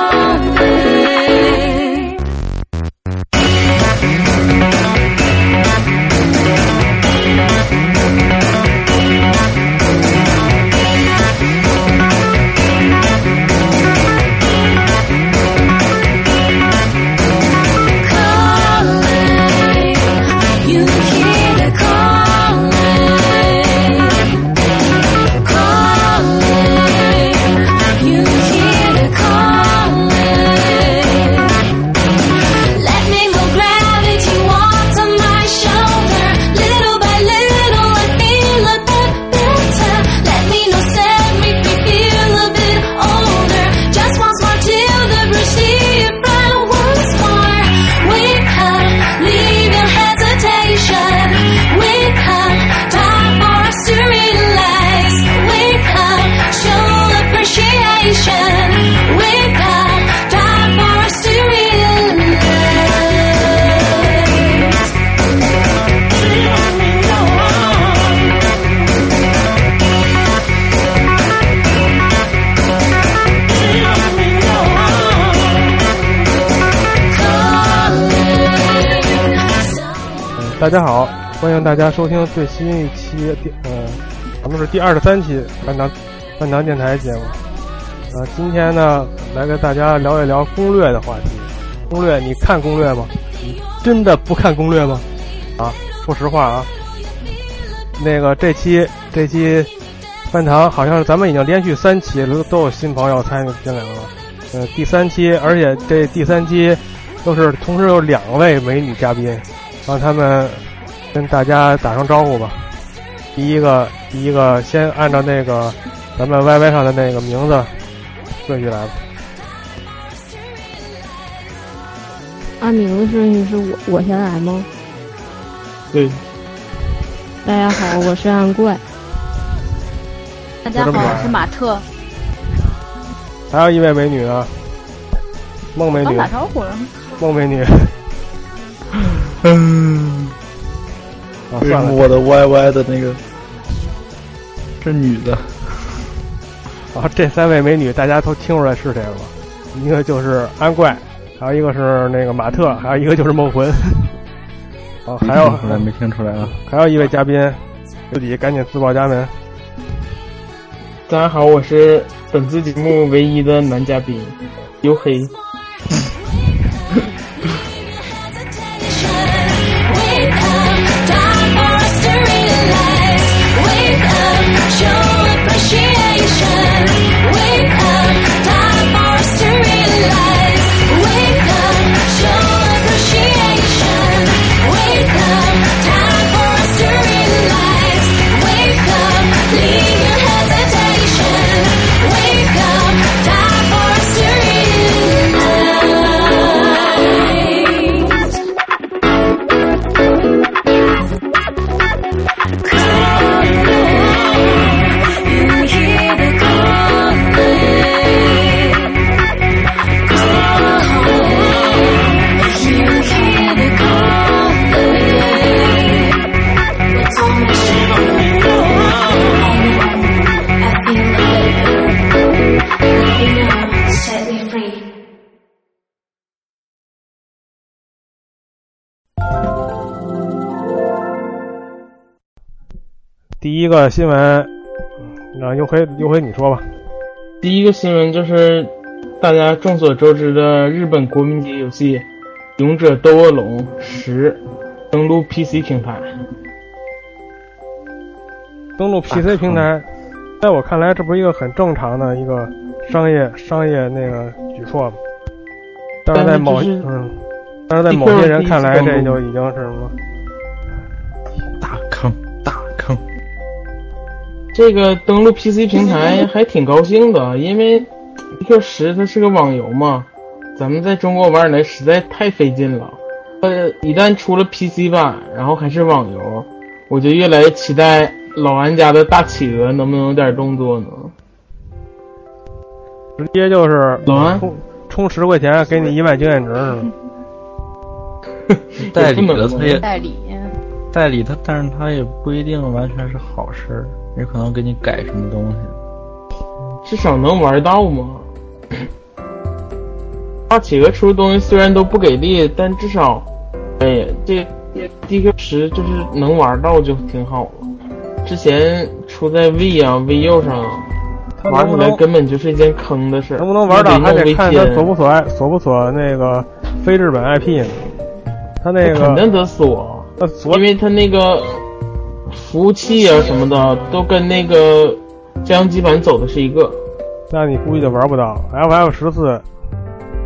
Oh. 大家好，欢迎大家收听最新一期电呃，咱们是第二十三期饭堂饭堂电台节目。呃，今天呢，来跟大家聊一聊攻略的话题。攻略，你看攻略吗？你真的不看攻略吗？啊，说实话啊。那个这期这期饭堂好像是咱们已经连续三期都都有新朋友参与进来了。呃，第三期，而且这第三期都是同时有两位美女嘉宾。让他们跟大家打声招呼吧。第一个，第一个先按照那个咱们 YY 上的那个名字顺序来吧。按名字顺序是我我先来吗？对。大家好，我是暗怪。大家好，我是马特。还有一位美女呢，孟美女。打招呼了。孟美女。嗯，啊，为什么我的 YY 的那个这女的？啊，这三位美女大家都听出来是谁了吧？一个就是安怪，还有一个是那个马特，还有一个就是梦魂。哦，还有 出来没听出来啊？还有一位嘉宾，自己赶紧自报家门。大家好，我是本次节目唯一的男嘉宾，黝黑。一个新闻，那优辉优辉你说吧。第一个新闻就是大家众所周知的日本国民级游戏《勇者斗恶龙十》登陆 PC 平台。登陆 PC 平台，在我看来，这不是一个很正常的一个商业商业那个举措吗？但是在某但是就是嗯，但是在某些人看来，这就已经是什么？这个登录 PC 平台还挺高兴的，因为 DQ 十它是个网游嘛，咱们在中国玩起来实在太费劲了。呃，一旦出了 PC 版，然后还是网游，我就越来越期待老玩家的大企鹅能不能有点动作呢？直接就是老安充充十块钱给你一万经验值是吗？代理的他也代理，代理他，但是他也不一定完全是好事，也可能给你改什么东西。至少能玩到嘛。大企鹅出的东西虽然都不给力，但至少，哎呀，这 DQ 十就是能玩到就挺好了。之前出在 V 啊、VU 上，玩起来根本就是一件坑的事儿。能不能玩到，还得看锁不锁锁不锁那个非日本 IP 呢。他那个肯定得锁因为他那个服务器啊什么的都跟那个家用机版走的是一个。那你估计就玩不到。FF 十四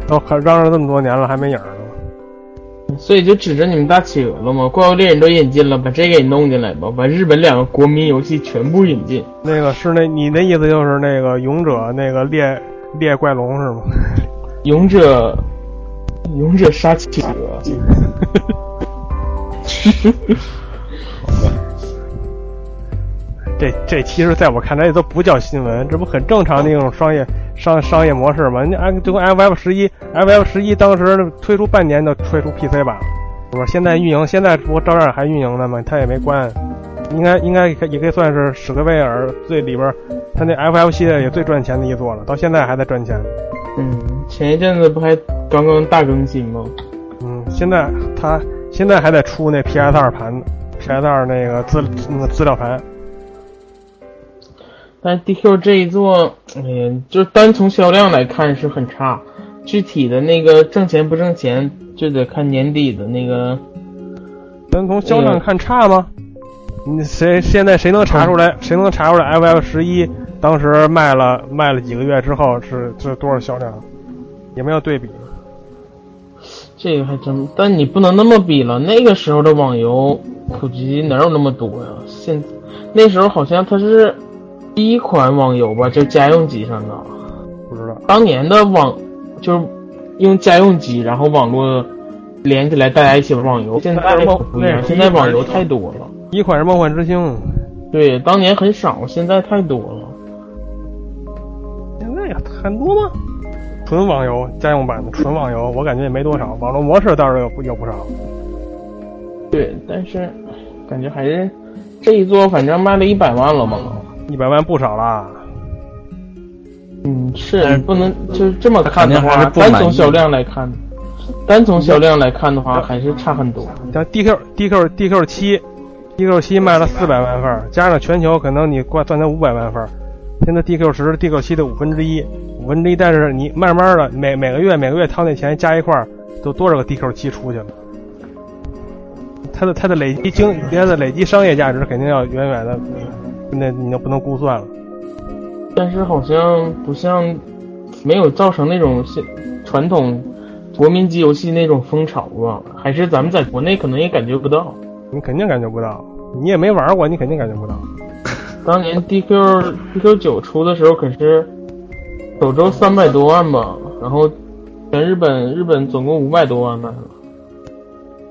都还嚷嚷这么多年了，还没影儿呢。所以就指着你们大企鹅了嘛，怪物猎人都引进了，把这个也弄进来吧，把日本两个国民游戏全部引进。那个是那你的意思就是那个勇者那个猎猎怪龙是吗？勇者，勇者杀企鹅，这这其实在我看来这都不叫新闻，这不很正常的一种商业商商业模式吗？你按就跟 FF 十一，FF 十一当时推出半年就推出 PC 版，是吧？现在运营，现在不照样还运营呢吗？它也没关，应该应该也可以算是史克威尔最里边儿，它那 FF 系列也最赚钱的一座了，到现在还在赚钱。嗯，前一阵子不还刚刚大更新吗？嗯，现在它现在还在出那 PS 二盘呢，PS 二那个资那个资料盘。但 DQ 这一座，哎呀，就单从销量来看是很差，具体的那个挣钱不挣钱，就得看年底的那个。单从销量看差吗？你谁现在谁能查出来？谁能查出来？FF 十一当时卖了卖了几个月之后是是多少销量？有没有对比。这个还真，但你不能那么比了。那个时候的网游普及哪有那么多呀？现那时候好像它是第一款网游吧，就家用机上的。不知道。当年的网就是用家用机，然后网络连起来，大家一起玩网游。现在不一样，现在网游太多了。第一款是《梦幻之星》，对，当年很少，现在太多了。现在也很多吗？纯网游家用版的纯网游，我感觉也没多少。网络模式倒是有不有不少。对，但是感觉还是这一座，反正卖了一百万了嘛。一百万不少啦。嗯，是不能就是这么看的话，单从销量来看，单从销量来看的话，还是差很多。像 DQ DQ DQ 七，DQ 七卖了四百万份儿，加上全球可能你挂算成五百万份儿。现在 DQ 十 DQ 七的五分之一，五分之一，但是你慢慢的每每个月每个月掏那钱加一块儿，都多少个 DQ 七出去了。它的它的累积经它的累积商业价值肯定要远远的，那你就不能估算了。但是好像不像，没有造成那种现传统国民级游戏那种风潮吧？还是咱们在国内可能也感觉不到。你肯定感觉不到，你也没玩过，你肯定感觉不到。当年 DQ DQ 九出的时候可是首周三百多万吧，然后全日本日本总共五百多万卖了。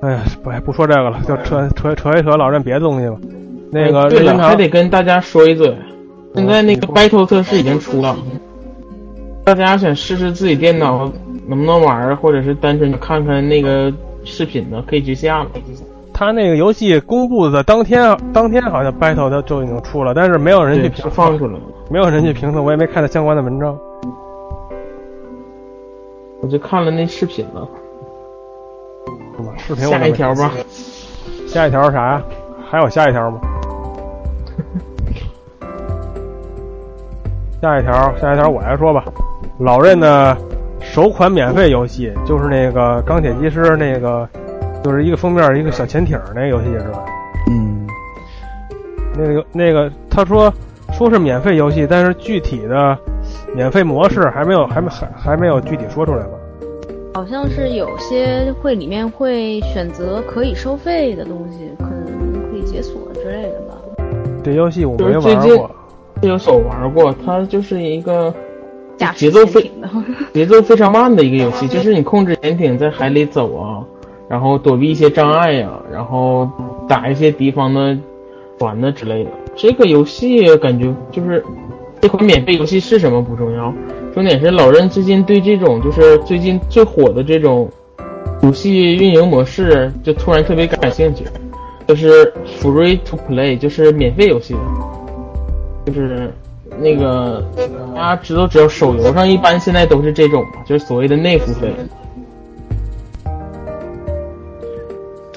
哎呀，不不说这个了，就扯扯扯一扯老任别的东西吧。那个还得跟大家说一嘴，现在那个 Battle 测试已经出了，大家想试试自己电脑能不能玩儿，或者是单纯的看看那个视频呢，可以去下了。他那个游戏公布的当天，当天好像 Battle 它就已经出了，但是没有人去，评就，放出来了。没有人去评测，我也没看到相关的文章。我就看了那视频了。是吧视频我下一条吧，下一条是啥呀？还有下一条吗？下一条，下一条我来说吧。老任的首款免费游戏就是那个钢铁技师那个，就是一个封面一个小潜艇那个游戏是吧？嗯，那个那个他说说是免费游戏，但是具体的免费模式还没有还没还还没有具体说出来吧？好像是有些会里面会选择可以收费的东西，可能可以解锁之类的吧。这游戏我没就是最近玩过，有手玩过，它就是一个节奏非。节奏非常慢的一个游戏，就是你控制潜艇在海里走啊，然后躲避一些障碍呀、然后打一些敌方的船呢之类的。这个游戏感觉就是这款免费游戏是什么不重要，重点是老任最近对这种就是最近最火的这种游戏运营模式就突然特别感兴趣，就是 free to play，就是免费游戏的，就是那个大家知都知道，手游上一般现在都是这种嘛，就是所谓的内付费。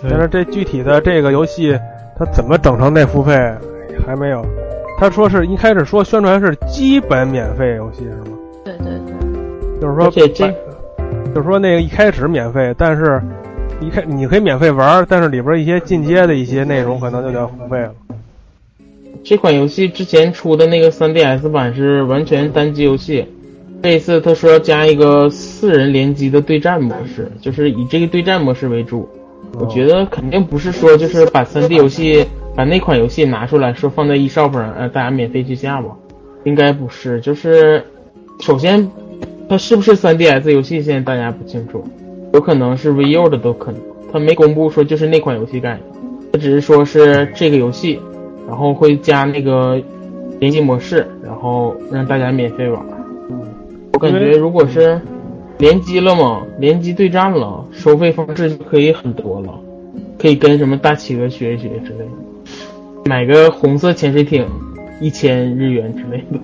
但是这具体的这个游戏，它怎么整成内付费还没有？他说是一开始说宣传是基本免费游戏是吗？对对对，就是说这这就是说那个一开始免费，但是一开你可以免费玩，但是里边一些进阶的一些内容可能就得付费了。这款游戏之前出的那个 3DS 版是完全单机游戏，这一次他说要加一个四人联机的对战模式，就是以这个对战模式为主。我觉得肯定不是说就是把 3D 游戏把那款游戏拿出来说放在 eShop 上，呃，大家免费去下吧，应该不是。就是首先它是不是 3DS 游戏，现在大家不清楚，有可能是 Viu 的都可能，他没公布说就是那款游戏概念，他只是说是这个游戏。然后会加那个联机模式，然后让大家免费玩。我感觉如果是联机了嘛，联机对战了，收费方式就可以很多了，可以跟什么大企鹅学一学之类的，买个红色潜水艇一千日元之类的。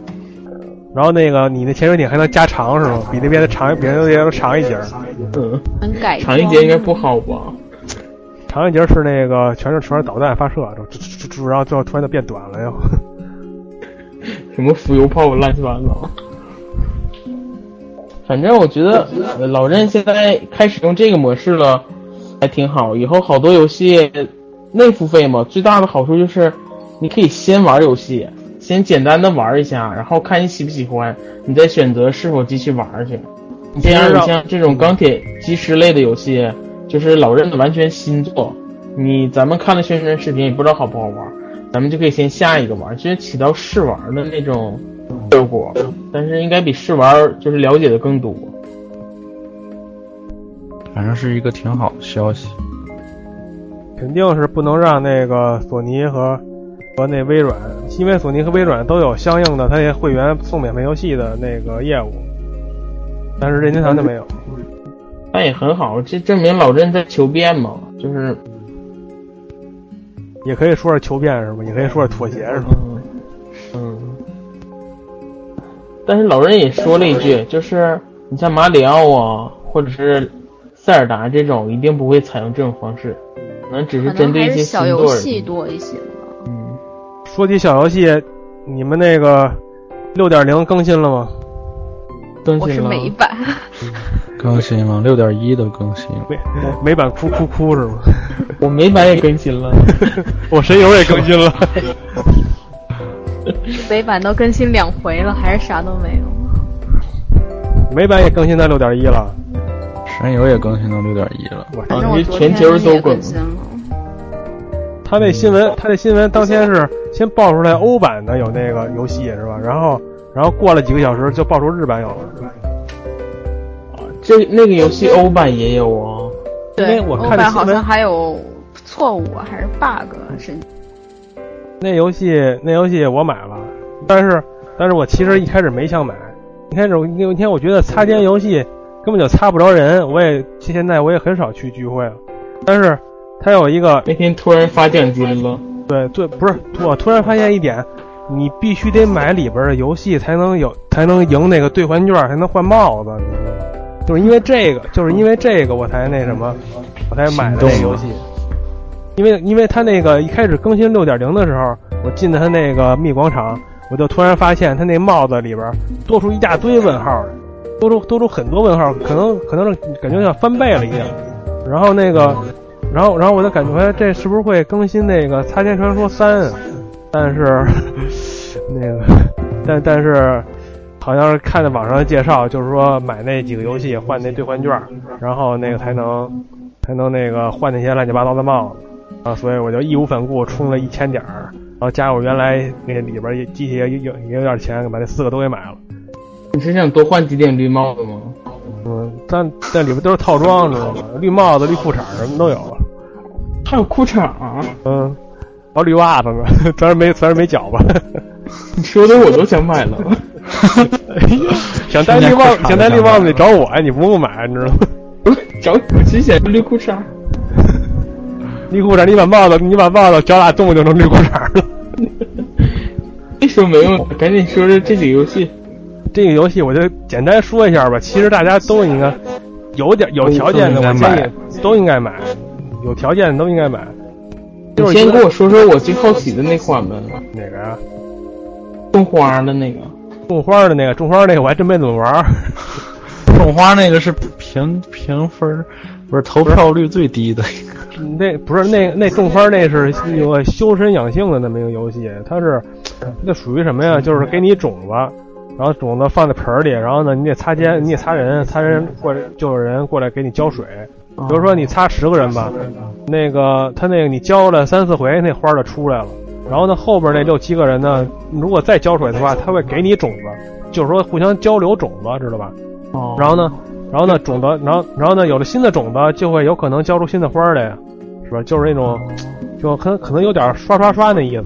然后那个你那潜水艇还能加长是吗？比那边的长，比那边的长一截儿。嗯，能改长一截应该不好吧？长一截是那个全是全是导弹发射，就就就就然后最后突然就变短了又。什么浮油炮乱七八糟。反正我觉得呃老任现在开始用这个模式了，还挺好。以后好多游戏内付费嘛，最大的好处就是你可以先玩游戏，先简单的玩一下，然后看你喜不喜欢，你再选择是否继续玩去。你这样，你像这种钢铁机师类的游戏，就是老任的完全新作，你咱们看了宣传视频也不知道好不好玩，咱们就可以先下一个玩，就是起到试玩的那种效果，但是应该比试玩就是了解的更多。反正是一个挺好的消息。肯定是不能让那个索尼和和那微软，因为索尼和微软都有相应的它也会员送免费游戏的那个业务，但是任天堂就没有。那也很好，这证明老任在求变嘛，就是也可以说是求变是吧？也可以说是妥协是吧？嗯嗯。但是老任也说了一句，就是你像马里奥啊，或者是塞尔达这种，一定不会采用这种方式，可能只是针对一些小游戏多一些说起小游戏，你们那个六点零更新了吗？我是更新了。美版，更新了，六点一都更新了。美美版哭哭哭是吗？我美版也更新了。我神游也更新了。美版都更新两回了，还是啥都没有。美版也更新到六点一了。神游也更新到六点一了。我反正我你全球都更新了。他那新闻，他那新闻当天是先爆出来欧版的有那个游戏是吧？然后然后过了几个小时就爆出日版有了。这那个游戏欧版也有啊。因为对，欧我看这新闻版好像还有错误啊，还是 bug 是？那游戏那游戏我买了，但是但是我其实一开始没想买。一开始有一天我觉得擦肩游戏根本就擦不着人，我也现在我也很少去聚会了。但是它有一个那天突然发奖金了，对对，不是我突然发现一点，你必须得买里边的游戏才能有才能赢那个兑换券，才能换帽子，你知道吗？就是因为这个，就是因为这个我才那什么，我才买的这游戏。因为因为它那个一开始更新六点零的时候，我进的它那个密广场，我就突然发现它那帽子里边多出一大堆问号，多出多出很多问号，可能可能是感觉像翻倍了一样。然后那个，然后然后我就感觉哎这是不是会更新那个《擦肩传说三》？但是 那个，但但是好像是看的网上的介绍，就是说买那几个游戏换那兑换券，然后那个才能才能那个换那些乱七八糟的帽子啊，所以我就义无反顾充了一千点儿，然后加我原来那里边也机器也有也有点钱，把那四个都给买了。你是想多换几顶绿帽子吗？嗯，但但里边都是套装，知道吗？绿帽子、绿裤衩什么都有。还有裤衩啊？嗯，还有绿袜子呢，虽然没虽然没脚吧。你 说的我都想买了。想戴绿帽，想戴绿帽子得找我呀，你不用买，你知道吗？找我去选绿裤衩。绿裤衩，你把帽子，你把帽子脚俩动就成绿裤衩了。别说没用，赶紧说说这几个游戏。这个游戏我就简单说一下吧。其实大家都应该有点有条件的，我建议都应该买。有条件的都应该买。你先跟我说说我最好奇的那款吧。哪个呀？种花的那个。种花的那个，种花那个我还真没怎么玩。种花那个是评评分，不是投票率最低的一个。那不是那那种花那是有个修身养性的那么一个游戏，它是那属于什么呀？就是给你种子，然后种子放在盆里，然后呢你得擦肩，你得擦人，擦人过来就有人过来给你浇水。比如说你擦十个人吧，那个他那个你浇了三四回，那花就出来了。然后呢后边那六七个人呢，如果再浇水的话，他会给你种子，就是说互相交流种子，知道吧？哦。然后呢，然后呢种子，然后然后呢有了新的种子，就会有可能浇出新的花来，是吧？就是那种，就可可能有点刷刷刷那意思，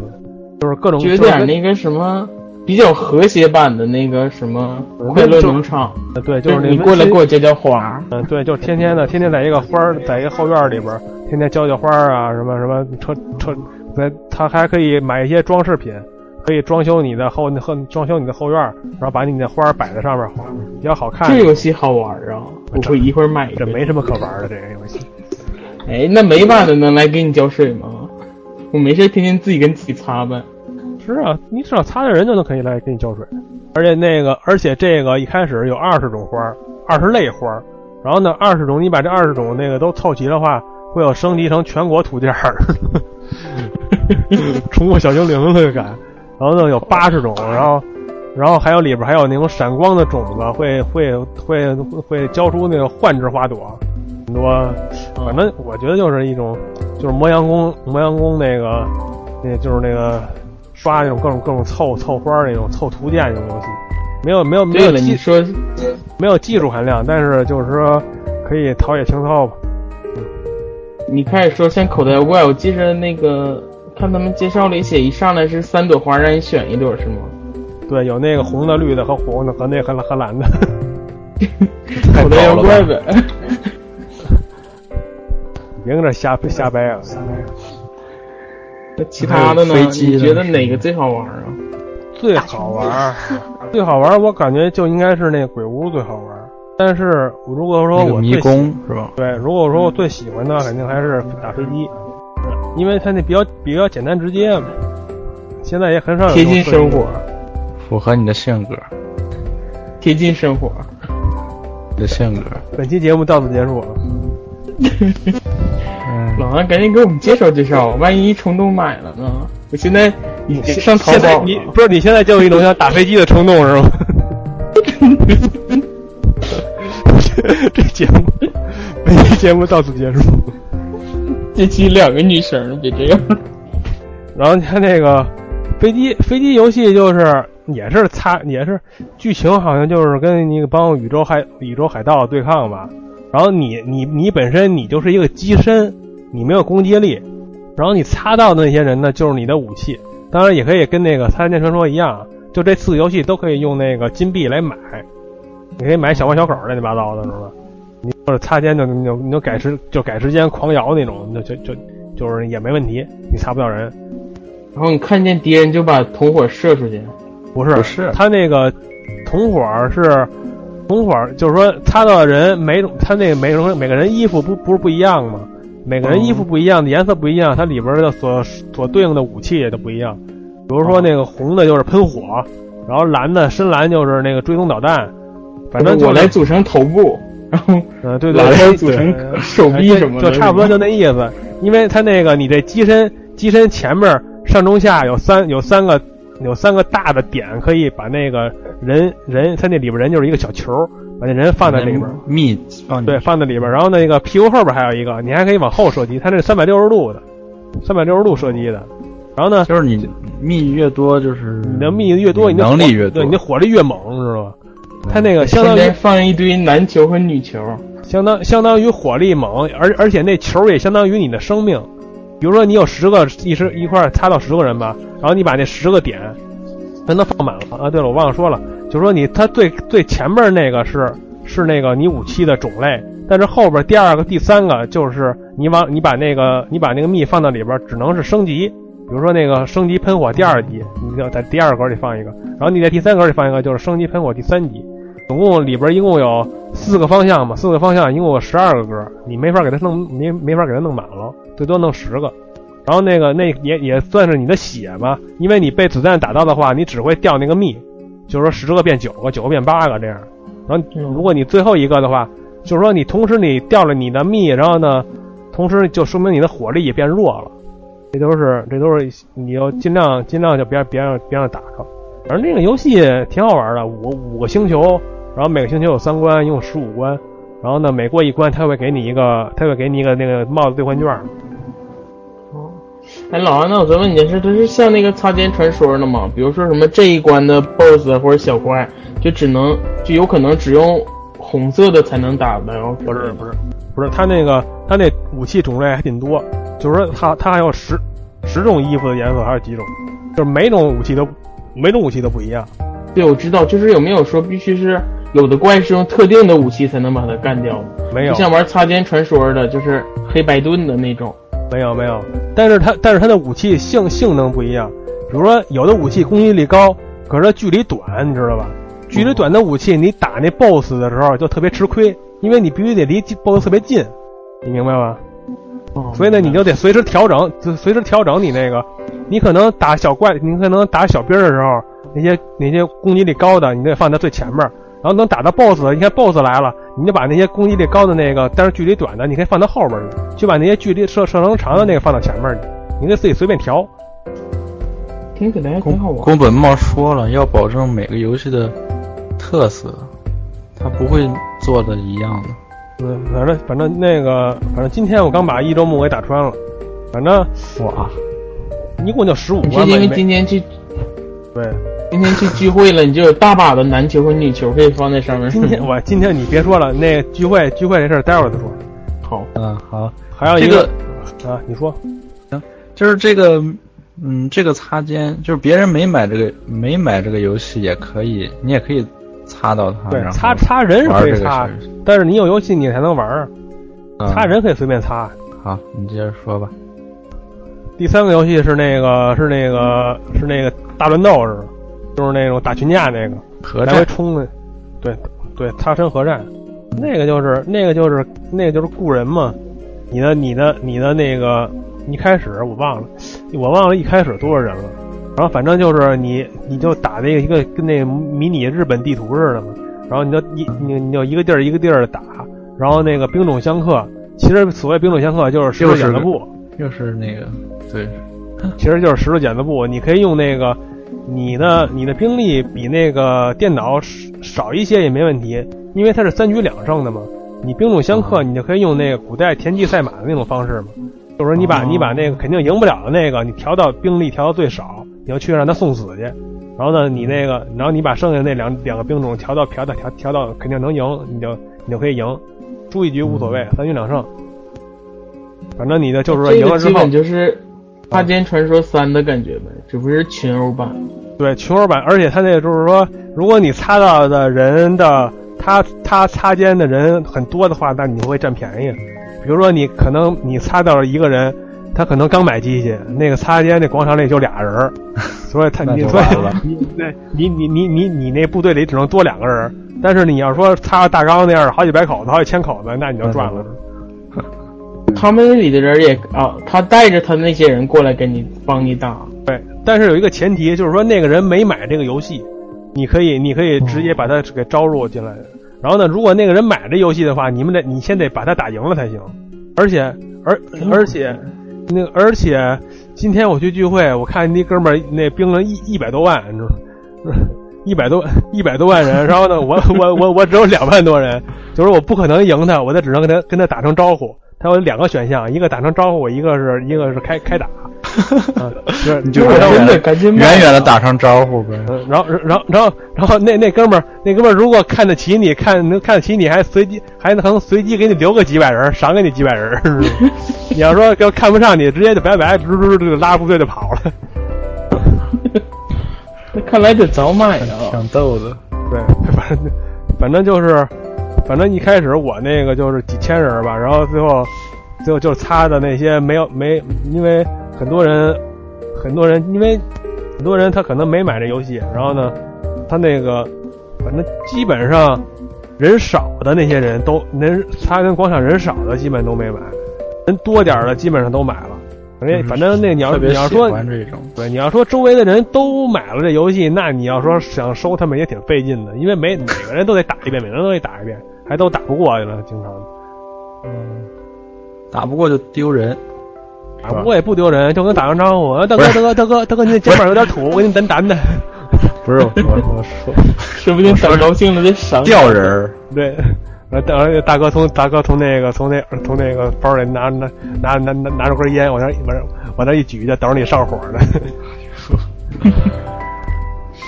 就是各种。有点那个什么。比较和谐版的那个什么快乐农场，对，就是你过来给我浇浇花。嗯，对，就天天的，天天在一个花儿，在一个后院里边，天天浇浇花啊，什么什么车车，在他还可以买一些装饰品，可以装修你的后后装修你的后院，然后把你的花摆在上面，比较好看。这游戏好玩啊！我会一会儿买。这没什么可玩的这个游戏。哎，那没版的能来给你浇水吗？我没事，天天自己跟自己擦呗。是啊，你只要擦擦人就能可以来给你浇水，而且那个，而且这个一开始有二十种花，二十类花，然后呢，二十种你把这二十种那个都凑齐的话，会有升级成全国图鉴儿，宠物小精灵那个感。然后呢，有八十种，然后，然后还有里边还有那种闪光的种子，会会会会浇出那个幻之花朵，很多，反正我觉得就是一种，就是磨洋工磨洋工那个，那就是那个。刷那种各种各种凑凑花那种凑图鉴那种游戏，没有没有没有技说没有技术含量，但是就是说可以陶冶情操吧。你开始说先口袋妖怪，我记着那个看他们介绍里写，一上来是三朵花让你选一朵是吗？对，有那个红的、绿的和红的和那和和蓝的。口袋妖怪呗。别搁这瞎瞎掰啊！那其他的呢？你觉得哪个最好玩啊？最好玩，最好玩，我感觉就应该是那鬼屋最好玩。但是如果说我迷宫是吧？对，如果说我最喜欢的，肯定还是打飞机，因为它那比较比较简单直接嘛。现在也很少有贴近生活，符合你的性格，贴近生活的性格。本期节目到此结束。老王，赶紧给我们介绍介绍，万一冲动买了呢？我现在已经上淘宝你不是你现在就有一种想打飞机的冲动是吗？这节目，本期节目到此结束。这期两个女生，别这样。然后你看那个飞机飞机游戏，就是也是擦，也是剧情好像就是跟那个帮宇宙海宇宙海盗对抗吧。然后你你你本身你就是一个机身。你没有攻击力，然后你擦到的那些人呢，就是你的武器。当然也可以跟那个《擦剑传说》一样，就这四个游戏都可以用那个金币来买，你可以买小猫小狗乱七八糟的，知道吧？你或者擦肩就你就你就改时就改时间狂摇那种，就就就就是也没问题，你擦不到人。然后你看见敌人就把同伙射出去，不是不是，他那个同伙是同伙，就是说擦到的人每种他那个每种每个人衣服不不是不一样吗？每个人衣服不一样，颜色不一样，它里边的所所对应的武器也都不一样。比如说那个红的就是喷火，然后蓝的深蓝就是那个追踪导弹。反正我来组成头部，然后嗯对对，来组成手臂什么的，就差不多就那意思。因为它那个你这机身机身前面上中下有三有三个有三个大的点，可以把那个人人他那里边人就是一个小球。把那人放在里边，密放对放在里边，然后那个屁股后边还有一个，你还可以往后射击，它这三百六十度的，三百六十度射击的。然后呢，就是你密越多，就是你的密越多，你的能力越多，对，你的火力越猛，知道吧？它那个相当于放一堆男球和女球，相当相当于火力猛，而而且那球也相当于你的生命。比如说你有十个一十一块儿擦到十个人吧，然后你把那十个点全都放满了啊。对了，我忘了说了，就是说你它最最前面那个是是那个你武器的种类，但是后边第二个、第三个就是你往你把那个你把那个蜜放到里边，只能是升级。比如说那个升级喷火第二级，你就在第二格里放一个，然后你在第三格里放一个，就是升级喷火第三级。总共里边一共有四个方向嘛，四个方向一共有十二个格，你没法给它弄没没法给它弄满了，最多弄十个。然后那个那也也算是你的血吧，因为你被子弹打到的话，你只会掉那个蜜，就是说十个变九个，九个变八个这样。然后如果你最后一个的话，就是说你同时你掉了你的蜜，然后呢，同时就说明你的火力也变弱了。这都是这都是你要尽量尽量就别别让别让打着。反正这个游戏挺好玩的，五五个星球，然后每个星球有三关，一共十五关。然后呢，每过一关，他会给你一个，他会给你一个那个帽子兑换券。哎，老王，那我再问你件事，它是像那个擦肩传说的吗？比如说什么这一关的 BOSS 或者小怪，就只能就有可能只用红色的才能打的？不是不是不是，他那个他那武器种类还挺多，就是说他他还有十十种衣服的颜色还有几种，就是每种武器都每种武器都不一样。对，我知道，就是有没有说必须是有的怪是用特定的武器才能把它干掉？没有，就像玩擦肩传说的，就是黑白盾的那种。没有没有，但是它但是它的武器性性能不一样，比如说有的武器攻击力高，可是它距离短，你知道吧？距离短的武器你打那 BOSS 的时候就特别吃亏，因为你必须得离 BOSS 特别近，你明白吧？所以呢，你就得随时调整，随时调整你那个，你可能打小怪，你可能打小兵的时候，那些那些攻击力高的，你得放在最前面，然后能打到 BOSS，你看 BOSS 来了，你就把那些攻击力高的那个，但是距离短的，你可以放到后边去，就把那些距离射射程长的那个放到前面去，你可以自己随便调。听起来还挺好玩。宫本茂说了，要保证每个游戏的特色，他不会做的一样的。嗯，反正反正那个，反正今天我刚把一周目给打穿了，反正哇，一共就十五你关吧。是因为今天去对，今天去聚会了，你就有大把的男球和女球可以放在上面。今天我今天你别说了，那聚会聚会这事儿待会儿再说。好，嗯，好，还有一这个啊，你说，行就是这个，嗯，这个擦肩，就是别人没买这个没买这个游戏也可以，你也可以擦到它，对擦擦人是可以擦，但是你有游戏你才能玩儿，嗯擦人可以随便擦。好，你接着说吧。第三个游戏是那个是那个是那个大乱斗似的，就是那种打群架那个，来回冲的，对对，擦身核战，那个就是那个就是那个就是雇人嘛，你的你的你的那个一开始我忘了，我忘了一开始多少人了，然后反正就是你你就打那个一个跟那个迷你日本地图似的嘛，然后你就一你你就一个地儿一个地儿的打，然后那个兵种相克，其实所谓兵种相克就是石头剪子布。又是那个，对，其实就是石头剪子布，你可以用那个你的你的兵力比那个电脑少少一些也没问题，因为它是三局两胜的嘛。你兵种相克，你就可以用那个古代田忌赛马的那种方式嘛，就是说你把你把那个肯定赢不了的那个，你调到兵力调到最少，你要去让他送死去。然后呢，你那个，然后你把剩下那两两个兵种调到调到调调到肯定能赢，你就你就可以赢，输一局无所谓，三局两胜。反正你的就是说这赢了之后个基本，就是《擦肩传说三》的感觉呗，只不过是群殴版。对，群殴版，而且他那个就是说，如果你擦到的人的他他擦肩的人很多的话，那你会占便宜。比如说你可能你擦到了一个人，他可能刚买机器，那个擦肩那广场里就俩人儿，所以他你所以你对你你你你你那部队里只能多两个人，但是你要说擦到大纲那样好几百口子、好几千口子，那你就赚了。他们那里的人也啊，他带着他那些人过来跟你帮你打。对，但是有一个前提，就是说那个人没买这个游戏，你可以，你可以直接把他给招入进来。然后呢，如果那个人买这游戏的话，你们得你先得把他打赢了才行。而且，而而且，那个而且，今天我去聚会，我看那哥们儿那兵了一一百多万，你知道吗？一百多一百多万人，然后呢，我我我我只有两万多人，就是我不可能赢他，我得只能跟他跟他打声招呼。他有两个选项，一个打声招呼，一个是一个是开开打。就，是你就我真远远的的赶紧远远的啊打声招呼呗。嗯，然后，然后，然后，然后那那哥们儿，那哥们儿如果看得起你，看能看得起你，还随机还能随机给你留个几百人，赏给你几百人 你要说要看不上你，直接就拜拜，嘟嘟嘟就拉着部队就跑了。那看来得早买啊。挺逗的。对，反正反正就是，反正一开始我那个就是几千人吧，然后最后最后就是擦的那些没有没，因为很多人很多人因为很多人他可能没买这游戏，然后呢，他那个反正基本上人少的那些人都人擦跟广场人少的基本都没买，人多点儿的基本上都买了。反正反正那你要你要说，对，你要说周围的人都买了这游戏，那你要说想收他们也挺费劲的，因为每每个人都得打一遍，每个人都得打一遍，还都打不过去了，经常。嗯，打不过就丢人。打不过也不丢人，就跟打声招呼，啊大哥大哥大哥大哥，你的肩膀有点土，我给你掸掸的。不是我我说。说不定等高兴了得赏你掉人儿，对，然后大大哥从大哥从那个从那从那个包里拿拿拿拿拿拿着根烟往那往那往那一举，就等着你上火呢。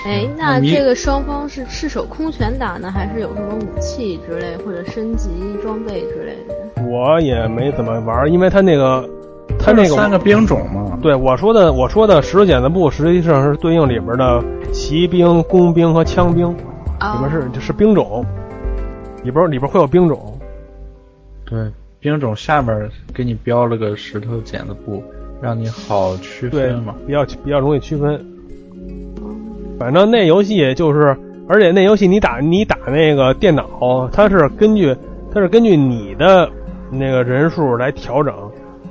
哎，那这个双方是赤手空拳打呢，还是有什么武器之类或者升级装备之类的？我也没怎么玩，因为他那个他那个三个兵种嘛。对我说的，我说的石头剪子布实际上是对应里边的骑兵、工兵和枪兵，啊里边是就是兵种，里边里边会有兵种。对，兵种下面给你标了个石头剪子布，让你好区分嘛。，比较比较容易区分。反正那游戏就是，而且那游戏你打你打那个电脑，它是根据它是根据你的那个人数来调整。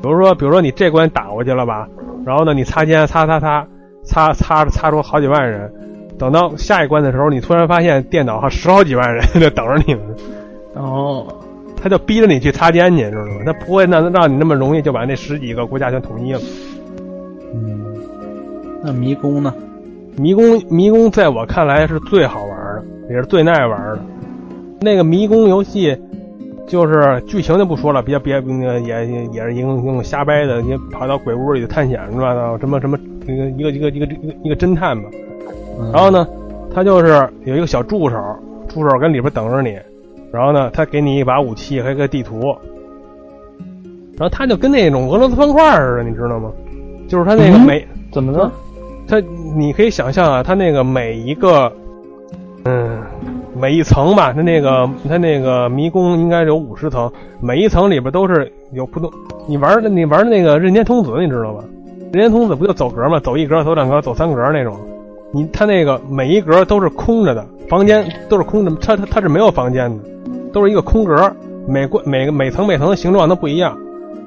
比如说，比如说你这关打过去了吧，然后呢，你擦肩擦擦擦擦擦擦出好几万人，等到下一关的时候，你突然发现电脑上十好几万人 在等着你们，哦，他就逼着你去擦肩去，知道吗？他不会让让你那么容易就把那十几个国家全统一了。嗯，那迷宫呢？迷宫迷宫在我看来是最好玩的，也是最耐玩的。那个迷宫游戏，就是剧情就不说了，别别那个也也也是一个一种瞎掰的，你跑到鬼屋里探险是吧？什么什么一个一个一个一个一个侦探吧。嗯然后呢，他就是有一个小助手，助手跟里边等着你，然后呢，他给你一把武器和一个地图，然后他就跟那种俄罗斯方块似的，你知道吗？就是他那个嗯每、怎么了？它你可以想象啊，它那个每一个，嗯，每一层吧，它那个它那个迷宫应该有五十层，每一层里边都是有不同。你玩的你玩的那个任天童子，你知道吧？任天童子不就走格吗？走一格，走两格，走三格那种。你它那个每一格都是空着的，房间都是空着，它它它是没有房间的，都是一个空格。每关每个每层每层的形状都不一样。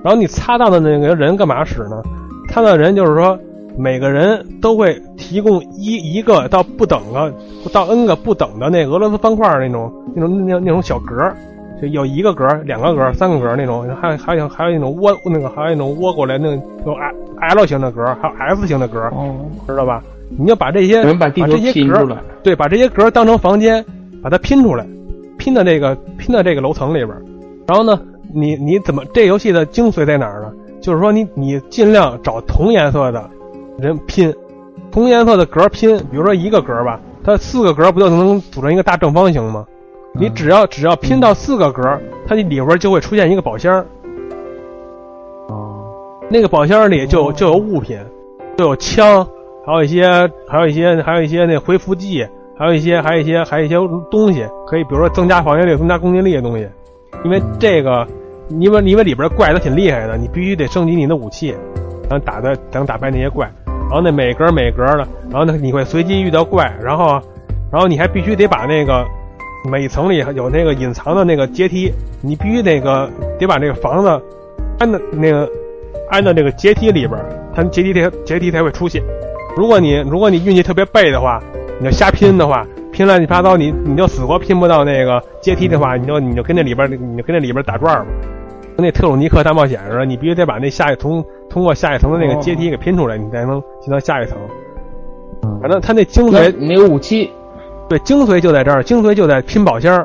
然后你擦到的那个人干嘛使呢？他的人就是说，每个人都会提供一一个到不等的到 n 个不等的那俄罗斯方块那种那种那那种小格儿，就有一个格儿、两个格儿、三个格儿那种，还还有还有那种窝那个还有那种窝过来那种有 L 型的格儿，还有 S 型的格儿，哦，知道吧？你就把这些把这些格儿。对，把这些格儿当成房间，把它拼出来，拼到这个拼到这个楼层里边儿。然后呢，你你怎么这游戏的精髓在哪儿呢？就是说你你尽量找同颜色的人拼，同颜色的格拼，比如说一个格吧，它四个格不就能组成一个大正方形吗？你只要只要拼到四个格儿，它里边就会出现一个宝箱儿，哦，那个宝箱里就就有物品，就有枪，还有一些还有一些还有一些那回复剂，还有一些还有一些还有一些东西，可以比如说增加防御力、增加攻击力的东西。因为这个，因为因为里边怪都挺厉害的，你必须得升级你的武器，然后打的才能打败那些怪。然后那每格每格的，然后呢你会随机遇到怪，然后然后你还必须得把那个每层里有那个隐藏的那个阶梯，你必须那个得把这个房子安的那个安到那个阶梯里边，它阶梯才阶梯才会出现。如果你如果你运气特别背的话，你就瞎拼的话，拼乱七八糟，你你就死活拼不到那个阶梯的话，你就你就跟那里边你就跟那里边打转吧。跟那特鲁尼克大冒险似的，你必须得把那下一通通过下一层的那个阶梯给拼出来，你才能进到下一层。反正他那精髓那你那个武器，对，精髓就在这儿，精髓就在拼宝箱，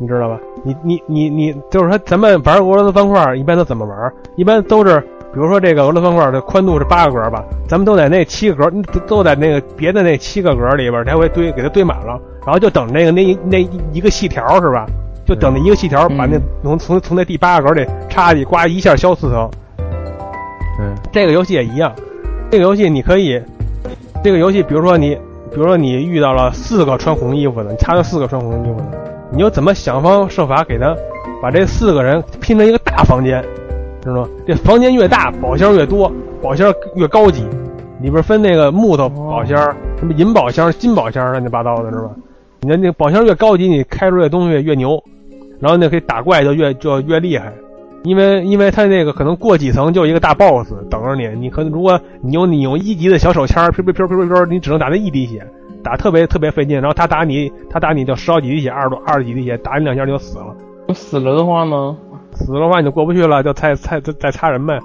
你知道吧？你你你你，就是说咱们玩俄罗斯方块一般都怎么玩？一般都是比如说这个俄罗斯方块的宽度是八个格吧，咱们都在那七个格，都都在那个别的那七个格里边来回堆，给它堆满了，然后就等那个那一那一一个细条是吧？就等那一个细条把那从从从那第八个格里插进去，呱一下消四层。对，这个游戏也一样，这个游戏你可以，这个游戏比如说你，比如说你遇到了四个穿红衣服的，你插了四个穿红衣服的，你就怎么想方设法给他把这四个人拼成一个大房间，知道吗？这房间越大，宝箱越多，宝箱越高级，里边分那个木头宝箱、什么银宝箱、金宝箱，乱七八糟的，是吧？你的那个宝箱越高级，你开出来的东西越牛，然后那可以打怪就越就越厉害。因为因为他那个可能过几层就一个大 boss 等着你，你可能如果你用你用一级的小手枪，飘飘飘飘飘，你只能打那一滴血，打特别特别费劲。然后他打你，他打你就十好几滴血，二十多二十几滴血，打你两下你就死了。死了的话呢？死了的话你就过不去了，就再再再再插人呗。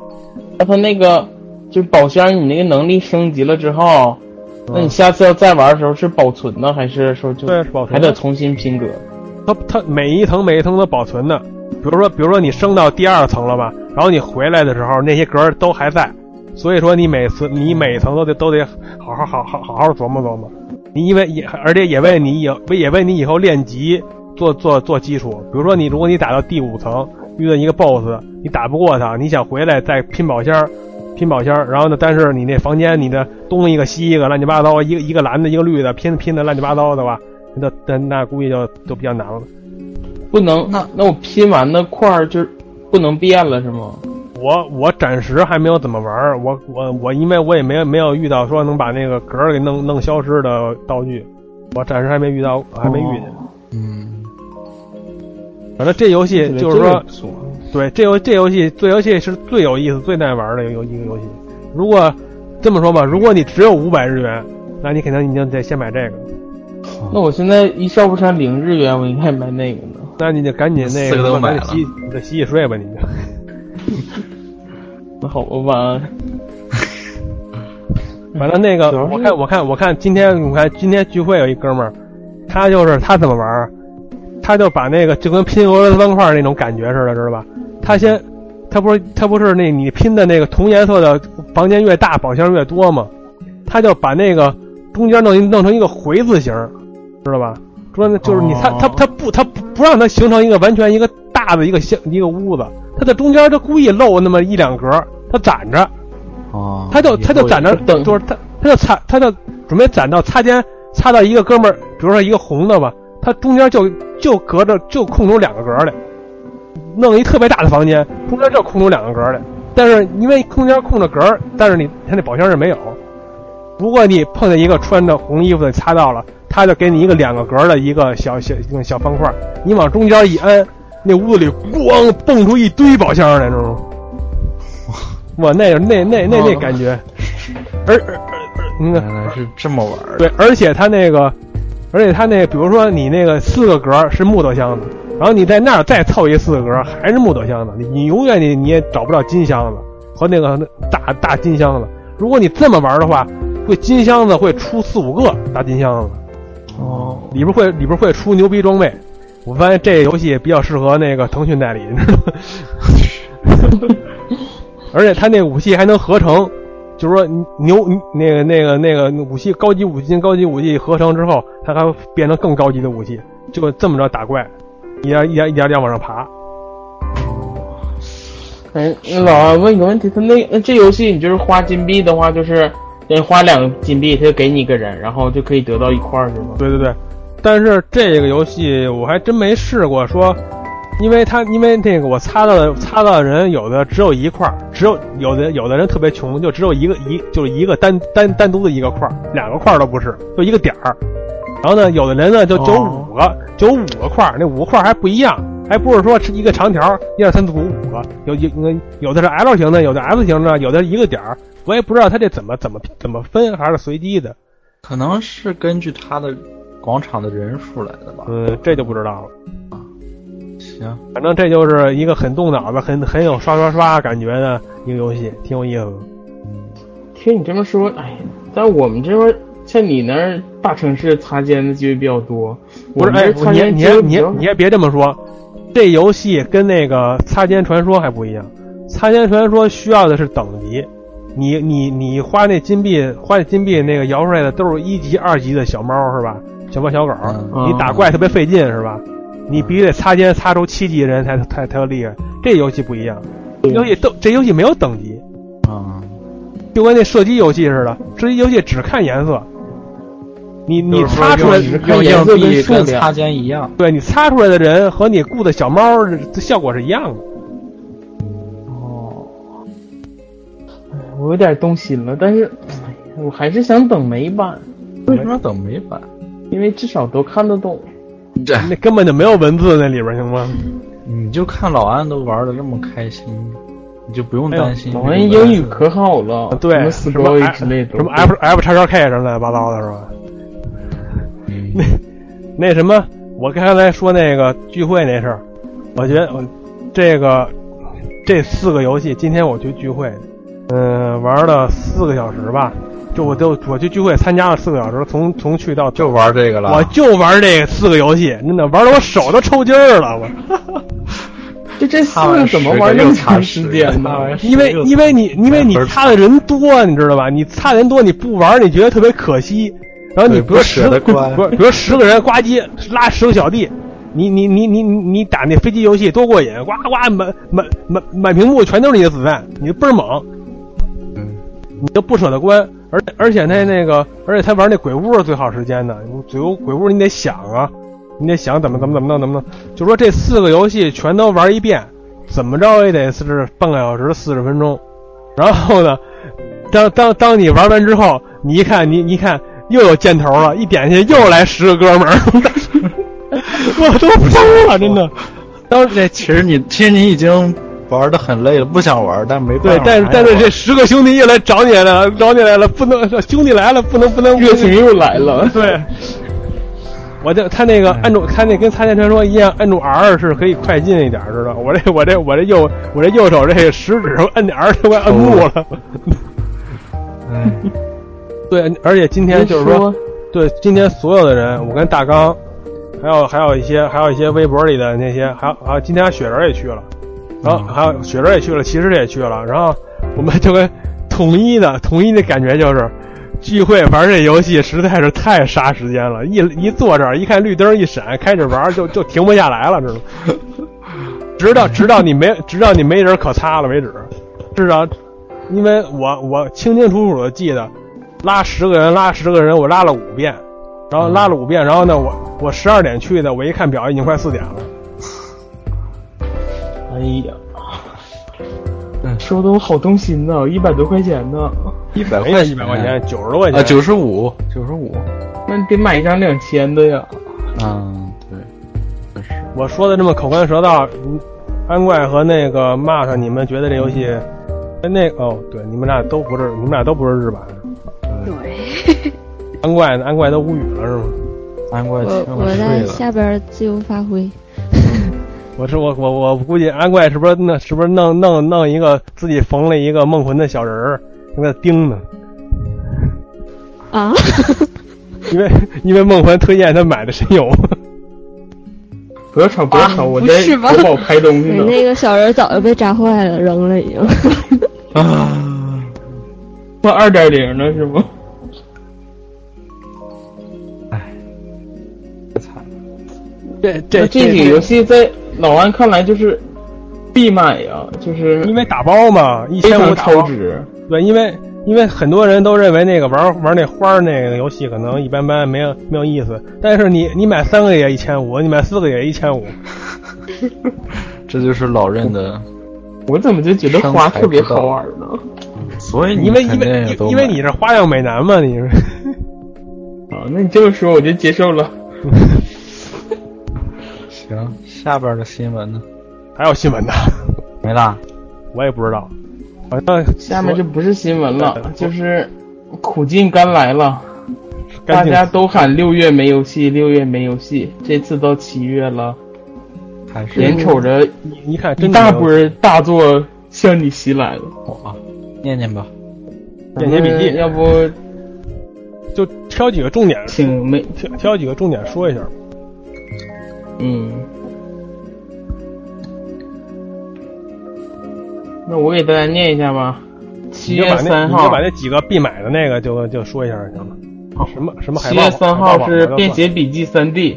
那他那个就是宝箱，你那个能力升级了之后，那嗯你下次要再玩的时候是保存呢，还是说就还得重新拼格？它它每一层每一层都保存的。比如说比如说你升到第二层了吧，然后你回来的时候那些格儿都还在，所以说你每次你每层都得都得好好好好好好琢磨琢磨。你因为也而且也为你以也为你以后练级做做做基础。比如说你如果你打到第五层遇到一个 BOSS，你打不过他，你想回来再拼宝箱，拼宝箱，然后呢，但是你那房间你的东一个西一个乱七八糟，一个一个蓝的一个绿的拼拼的乱七八糟的吧，那那那估计就就比较难了。不能，那那我拼完的块儿就不能变了是吗？我我暂时还没有怎么玩儿，我我我因为我也没有没有遇到说能把那个格儿给弄弄消失的道具，我暂时还没遇到，还没遇见。嗯，反正这游戏就是说对这游这游戏这游戏是最有意思、最耐玩的一个一个游戏。如果这么说吧，如果你只有五百日元，那你肯定你就得先买这个，那我现在一少不上零日元，我应该买那个呢。那你就赶紧那四个洗你就洗洗睡吧，你就。那好吧，反正那个我看我看我看今天我看今天聚会有一哥们儿，他就是他怎么玩儿，他就把那个就跟拼俄罗斯方块那种感觉似的，知道吧？他先，他不是他不是那你拼的那个同颜色的房间越大，宝箱越多吗？他就把那个中间弄一弄成一个回字形，知道吧？说那就是你他哦他他不他不不让它形成一个完全一个大的一个箱一个屋子，他在中间它故意漏那么一两格，他攒着。哦，他就他就攒着，等就是他他就擦他就准备攒到擦肩擦到一个哥们儿，比如说一个红的吧，他中间就就隔着就空出两个格儿来，弄一特别大的房间，中间就空出两个格儿来。但是因为空间空着格儿，但是你他那宝箱是没有。如果你碰见一个穿着红衣服的擦到了，他就给你一个两个格儿的一个小小小小方块，你往中间一摁，那屋子里咣蹦出一堆宝箱来，知道吗？哇，那那那那那感觉，而而而那个原来是这么玩儿的。对，而且它那个，而且它那，比如说你那个四个格是木头箱子，然后你在那儿再凑一四个格还是木头箱子，你你永远你你也找不到金箱子和那个大大金箱子。如果你这么玩的话，会金箱子会出四五个大金箱子，哦，里边会里边会出牛逼装备。我发现这个游戏比较适合那个腾讯代理，你知道吗？而且它那武器还能合成，就是说牛那个那个那个武器高级武器跟高级武器合成之后，它还会变成更高级的武器，就这么着打怪，一点一点一点点往上爬。哎，老二问一个问题，他那那这游戏你就是花金币的话，就是得花两个金币，他就给你一个人，然后就可以得到一块儿，是吗？对对对，但是这个游戏我还真没试过说，因为他因为那个我擦到的擦到的人有的只有一块儿，只有有的有的人特别穷，就只有一个一就是一个单单单独的一个块儿，两个块儿都不是，就一个点儿。然后呢，有的人呢就九五个，九五个块儿，那五个块儿还不一样，还不是说是一个长条，一二三四五五个，有有有有的是 L 型的，有的 S 型的，有的一个点儿，我也不知道他这怎么怎么怎么分，还是随机的，可能是根据他的广场的人数来的吧。嗯，这就不知道了。啊行，反正这就是一个很动脑子、很很有刷刷刷感觉的一个游戏，挺有意思的。听你这么说，哎，在我们这边，像你那儿大城市擦肩的机会比较多，不是，哎，你你你你也别这么说，这游戏跟那个《擦肩传说》还不一样，《擦肩传说需要的是等级，你你你花那金币花那金币那个摇出来的都是一级二级的小猫是吧？小猫小狗，嗯你打怪特别费劲是吧？你必须得擦肩擦出七级的人才才才有厉害。这游戏不一样，游戏都这游戏没有等级，啊，就跟那射击游戏似的，射击游戏只看颜色。你你擦出来用看颜色跟擦肩一样。对你擦出来的人和你雇的小猫这效果是一样的。我有点动心了，但是我还是想等美版，为什么要等美版？因为至少都看得懂。这那根本就没有文字那里边行吗？你就看老安都玩的这么开心，你就不用担心这老安英语可好了，对，什么什 s 么 F- 之类的，什么 F F 叉叉 K 什么乱七八糟的是吧？嗯那那什么，我刚才说那个聚会那事儿，我觉得我这个这四个游戏，今天我去聚会，嗯、玩了四个小时吧，就我就我去聚会参加了四个小时，从从去到就玩这个了。我就玩这四个游戏，真的玩的我手都抽筋儿了，我。就这四个怎么玩那么长时间呢？因为因为你因为你擦的人多，你知道吧？你擦的人多，你不玩你觉得特别可惜。然后你比如十舍得关不是，比如十个人呱唧拉十个小弟，你你你你你你打那飞机游戏多过瘾，呱呱满满满满屏幕全都是你的子弹，你倍儿猛，嗯，你就不舍得关。而而且那那个，而且他玩那鬼屋是最耗时间的，鬼屋鬼屋你得想啊，你得想怎么怎么怎么弄怎么弄。就说这四个游戏全都玩一遍，怎么着也得是半个小时四十分钟。然后呢，当当当你玩完之后，你一看你你看又有箭头了，一点进去又来十个哥们儿，我都疯了，真的。当这其实你其实你已经玩的很累了，不想玩，但没办对，，但是但是这十个兄弟又来找你来了，找你来了，不能兄弟来了，不能不能热情又来了，对，我这他那个按住他那跟擦剑传说一样，按住 R 是可以快进一点，知道？我这我这我这右我这右手这个食指摁点 R 都快摁木了。哎，对，而且今天就是说，对今天所有的人，我跟大刚，还有还有一些还有一些微博里的那些，还有还有今天雪人也去了，然后还有雪人也去了，骑士也去了，然后我们就跟统一的统一的感觉就是。聚会玩这游戏实在是太杀时间了，一一坐这儿一看绿灯一闪，开始玩就就停不下来了，知道吗？直到直到你没直到你没人可擦了为止，至少因为我我清清楚楚的记得，拉十个人拉十个人，我拉了五遍，然后拉了五遍，然后呢我我十二点去的，我一看表已经快四点了。哎呀，说的我好动心呐，一百多块钱呢，一百没有一百块钱，九十多块钱啊，九十五，九十五，那你得买一张两千的呀。嗯，对，确实，我说的这么口干舌燥，嗯安怪和那个 Mark，你们觉得这游戏？哎那哦，对，你们俩都不是，你们俩都不是日版。对，安怪呢？安怪都无语了是吗？安怪我我。在下边自由发挥。我是我我我估计安怪是不是那是不是弄弄弄一个自己缝了一个梦魂的小人儿，跟那钉呢？啊，因为因为梦魂推荐他买的神游。不要吵，不要吵，我在淘宝拍东西呢。那个小人早就被扎坏了，扔了已经。啊，那二点零了是吗？惨，这这那这几个游戏在老安看来就是必买呀，就是因为打包嘛，一千五打包。超值。对，因为因为很多人都认为那个玩玩那花儿那个游戏可能一般般，没有没有意思。但是你你买三个也一千五，你买四个也一千五。这就是老任的，我怎么就觉得花特别好玩呢？所以你因为因为因为你是花样美男嘛，你是。啊，那你这么说我就接受了。行，下边的新闻呢？还有新闻呢，没啦，我也不知道，好像下面就不是新闻了，就是苦尽甘来了。大家都喊六月没游戏，六月没游戏，这次到七月了，还是眼瞅着你看一真的有大波大作向你袭来了。哇，念念吧。便携笔记要不就挑几个重点，请没挑挑几个重点说一下。嗯，那我给大家念一下吧。七月三号你就把，那几个必买的那个就就说一下就行了。好什么什么海报？七月三号是《便携笔记三 D》，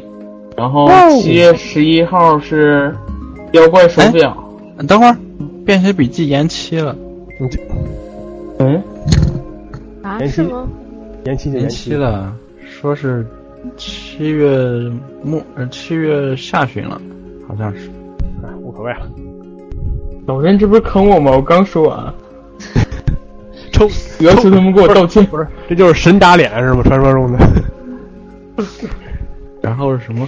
然后七月十一号是《妖怪手表》。等会儿，便携笔记延期了，你这嗯，啊，延期是吗？延期就延期期。了，说是七月末呃七月下旬了，好像是。哎，无所谓了。老任这不是坑我吗？我刚说完，抽 要求他们给我道歉。不是，这就是神打脸是吗？传说中的 然后是什么？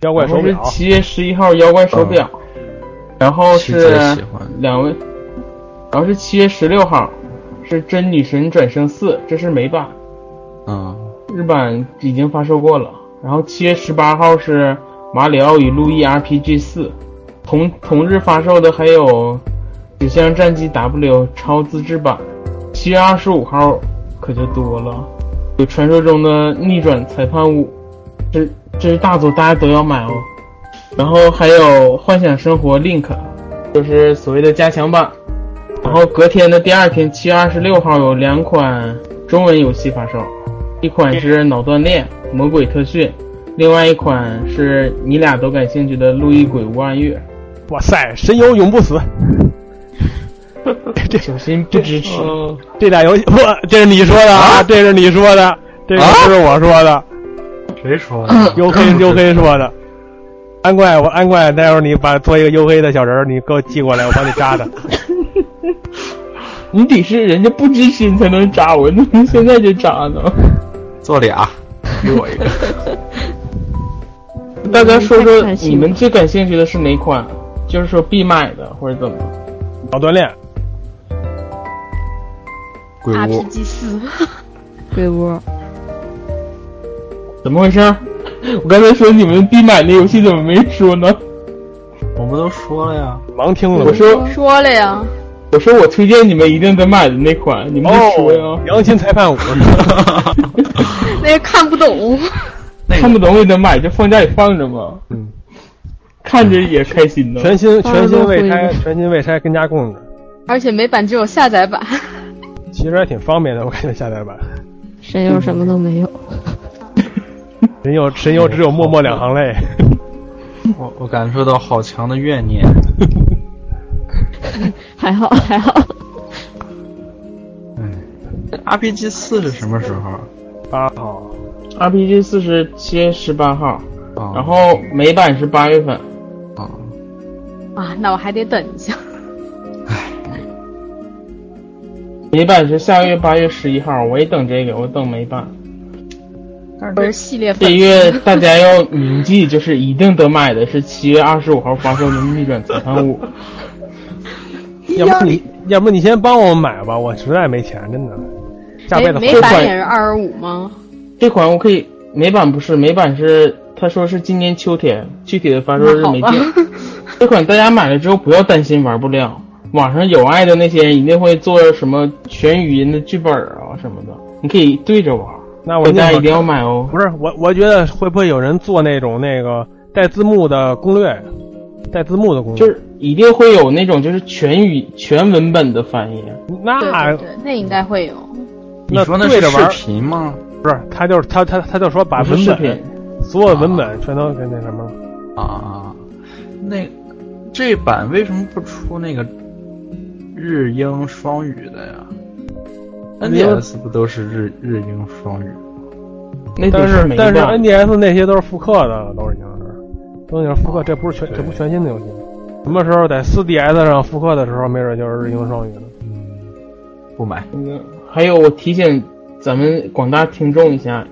妖怪然后是手表。七月十一号妖怪手表，然后是喜欢两位，然后是七月十六号是真女神转生四，这是美版，嗯，日版已经发售过了。然后七月十八号是马里奥与路易 RPG 四，同同日发售的还有《纸箱战机 W》超自制版。七月二十五号可就多了，有传说中的逆转裁判五，这这是大作，大家都要买哦。然后还有《幻想生活 Link》，就是所谓的加强版。然后隔天的第二天，七月二十六号有两款中文游戏发售，一款是《脑锻炼：魔鬼特训》，另外一款是你俩都感兴趣的《路易鬼屋暗月哇塞，神游永不死。这》，小心不支持。这俩游戏，不，这是你说的啊，这是你说的，这个不是我说的，谁说的？黝黑黝黑说的。安怪，我安怪，待会儿你把做一个黝黑的小人儿，你给我寄过来，我帮你扎的。你得是人家不支持你才能扎我，你怎么现在就扎呢？做俩，给我一个。大家说说你们最感兴趣的是哪款？就是说必买的或者怎么？脑锻炼，鬼屋 RPG 四，鬼屋，怎么回事？我刚才说你们必买的游戏怎么没说呢？我们都说了呀。盲听了。我说说了呀，我说我推荐你们一定得买的那款，你们没说呀？哦，良心裁判五，那也看不懂，看不懂也得买，就放家里放着嘛，嗯，看着也开心呢。全新全新未拆，全新未拆跟家供着，而且美版只有下载版。其实还挺方便的，我感觉下载版。神游什么都没有。神游神游只有默默两行泪。我我感受到好强的怨念。还好还好，哎 RPG 四是什么时候？八号，RPG 四十七月十八号，啊，然后美版是八月份。啊，啊，那我还得等一下。唉美版是下个月八月十一号，我也等这个，我等美版。我是系列粉这月大家要铭记，就是一定得买的是七月二十五号发售的《逆转裁判五》。要不你要不你先帮我买吧，我实在没钱，真的。下辈美美子后版也是二十五吗？这款我可以，美版不是，美版是他说是今年秋天，具体的发售日没定。这款大家买了之后不要担心玩不了，网上有爱的那些人一定会做什么全语音的剧本啊什么的，你可以对着玩。那我大家一定要要。买哦。不是我，我觉得会不会有人做那种那个带字幕的攻略？带字幕的攻略，就是一定会有那种就是全语全文本的翻译。那对对对，那应该会有。你说那是对着玩视频吗？不是他就是他他他就说把文本所有文本全都给那什么了。啊，那这版为什么不出那个日英双语的呀？NDS 不都是日日英双语？吗但是但是。NDS 那些都是复刻的，都是已经是都已经是复刻，这不是全这不是全新的游戏。什么时候在 4DS 上复刻的时候，没准就是日英双语了。不买。嗯，还有我提醒咱们广大听众一下，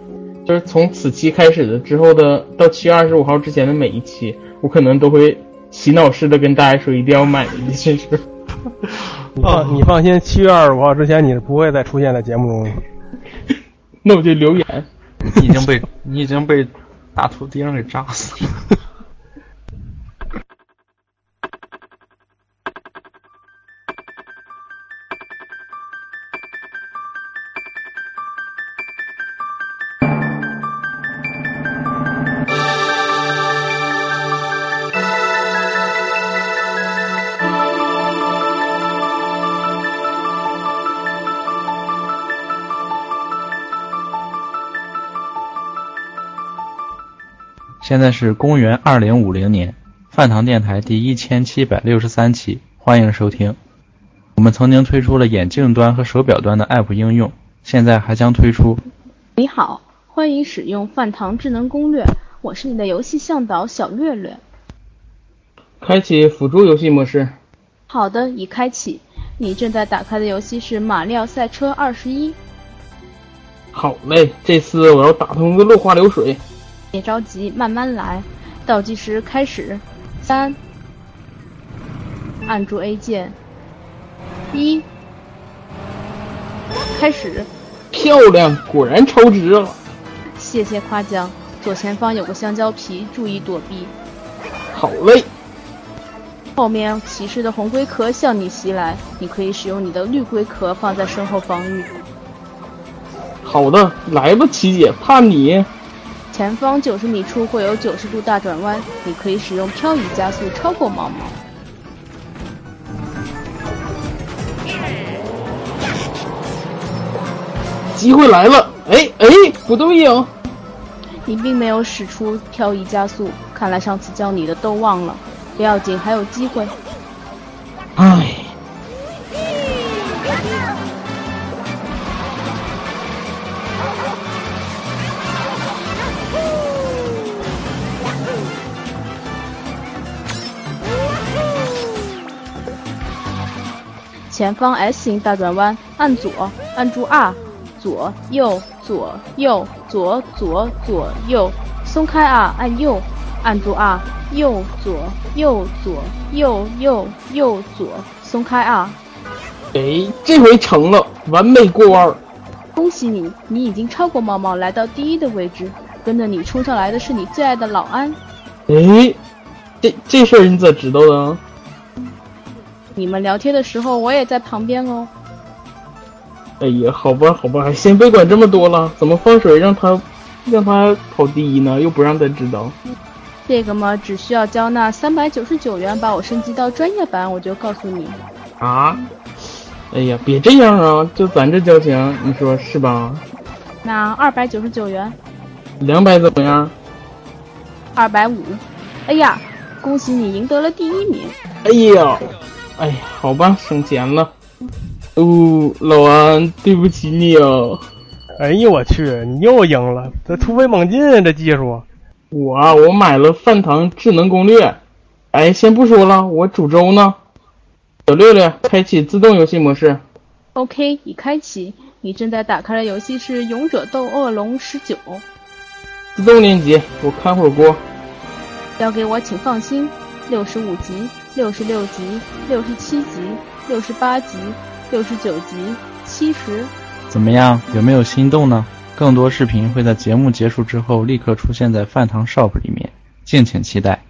就是从此期开始的之后的到七月二十五号之前的每一期，我可能都会洗脑式的跟大家说一定要买的这件事。你放你放心，七月二十五号之前你是不会再出现在节目中的。那我就留言。你已经被你已经被大图钉给扎死了。在是公元二零五零年，饭堂电台第一千七百六十三期，欢迎收听。我们曾经推出了眼镜端和手表端的 App 应用，现在还将推出。你好，欢迎使用饭堂智能攻略，我是你的游戏向导小略略。开启辅助游戏模式。好的，已开启。你正在打开的游戏是《马里奥赛车二十一》。好嘞，这次我要打通个落花流水。别着急，慢慢来。倒计时开始，三，按住 A 键，一，开始。漂亮，果然超值了。谢谢夸奖。左前方有个香蕉皮，注意躲避。好嘞。后面骑士的红龟壳向你袭来，你可以使用你的绿龟壳放在身后防御。好的，来吧，琪姐，怕你。前方九十米处会有九十度大转弯，你可以使用漂移加速超过毛毛。机会来了！哎哎，不对呀！你并没有使出漂移加速，看来上次教你的都忘了。不要紧，还有机会。唉。前方 S 型大转弯，按左，按住 R，左右左右左左左右，松开 R，按右，按住 R，右左右左右右右左，松开 R。哎，这回成了，完美过弯。恭喜你，你已经超过猫猫，来到第一的位置。跟着你冲上来的是你最爱的老安。哎，这这事儿你咋知道的？你们聊天的时候，我也在旁边哦。哎呀，好吧，好吧，先别管这么多了。怎么放水让他，让他跑第一呢？又不让他知道。这个嘛，只需要交纳三百九十九元，把我升级到专业版，我就告诉你。啊？哎呀，别这样啊！就咱这交情，你说是吧？那二百九十九元。两百怎么样？二百五。哎呀，恭喜你赢得了第一名。哎呀。哎呀，好吧，省钱了。哦，老安，对不起你哦。哎呦我去，你又赢了，这突飞猛进啊，这技术。我我买了饭堂智能攻略。哎，先不说了，我煮粥呢。小六六，开启自动游戏模式。OK，已开启。你正在打开的游戏是《勇者斗恶龙十九》。自动练级，我看会儿锅。交给我，请放心。六十五级。六十六级，六十七级，六十八集，六十九级，七十。怎么样？有没有心动呢？更多视频会在节目结束之后立刻出现在饭堂 shop 里面，敬请期待。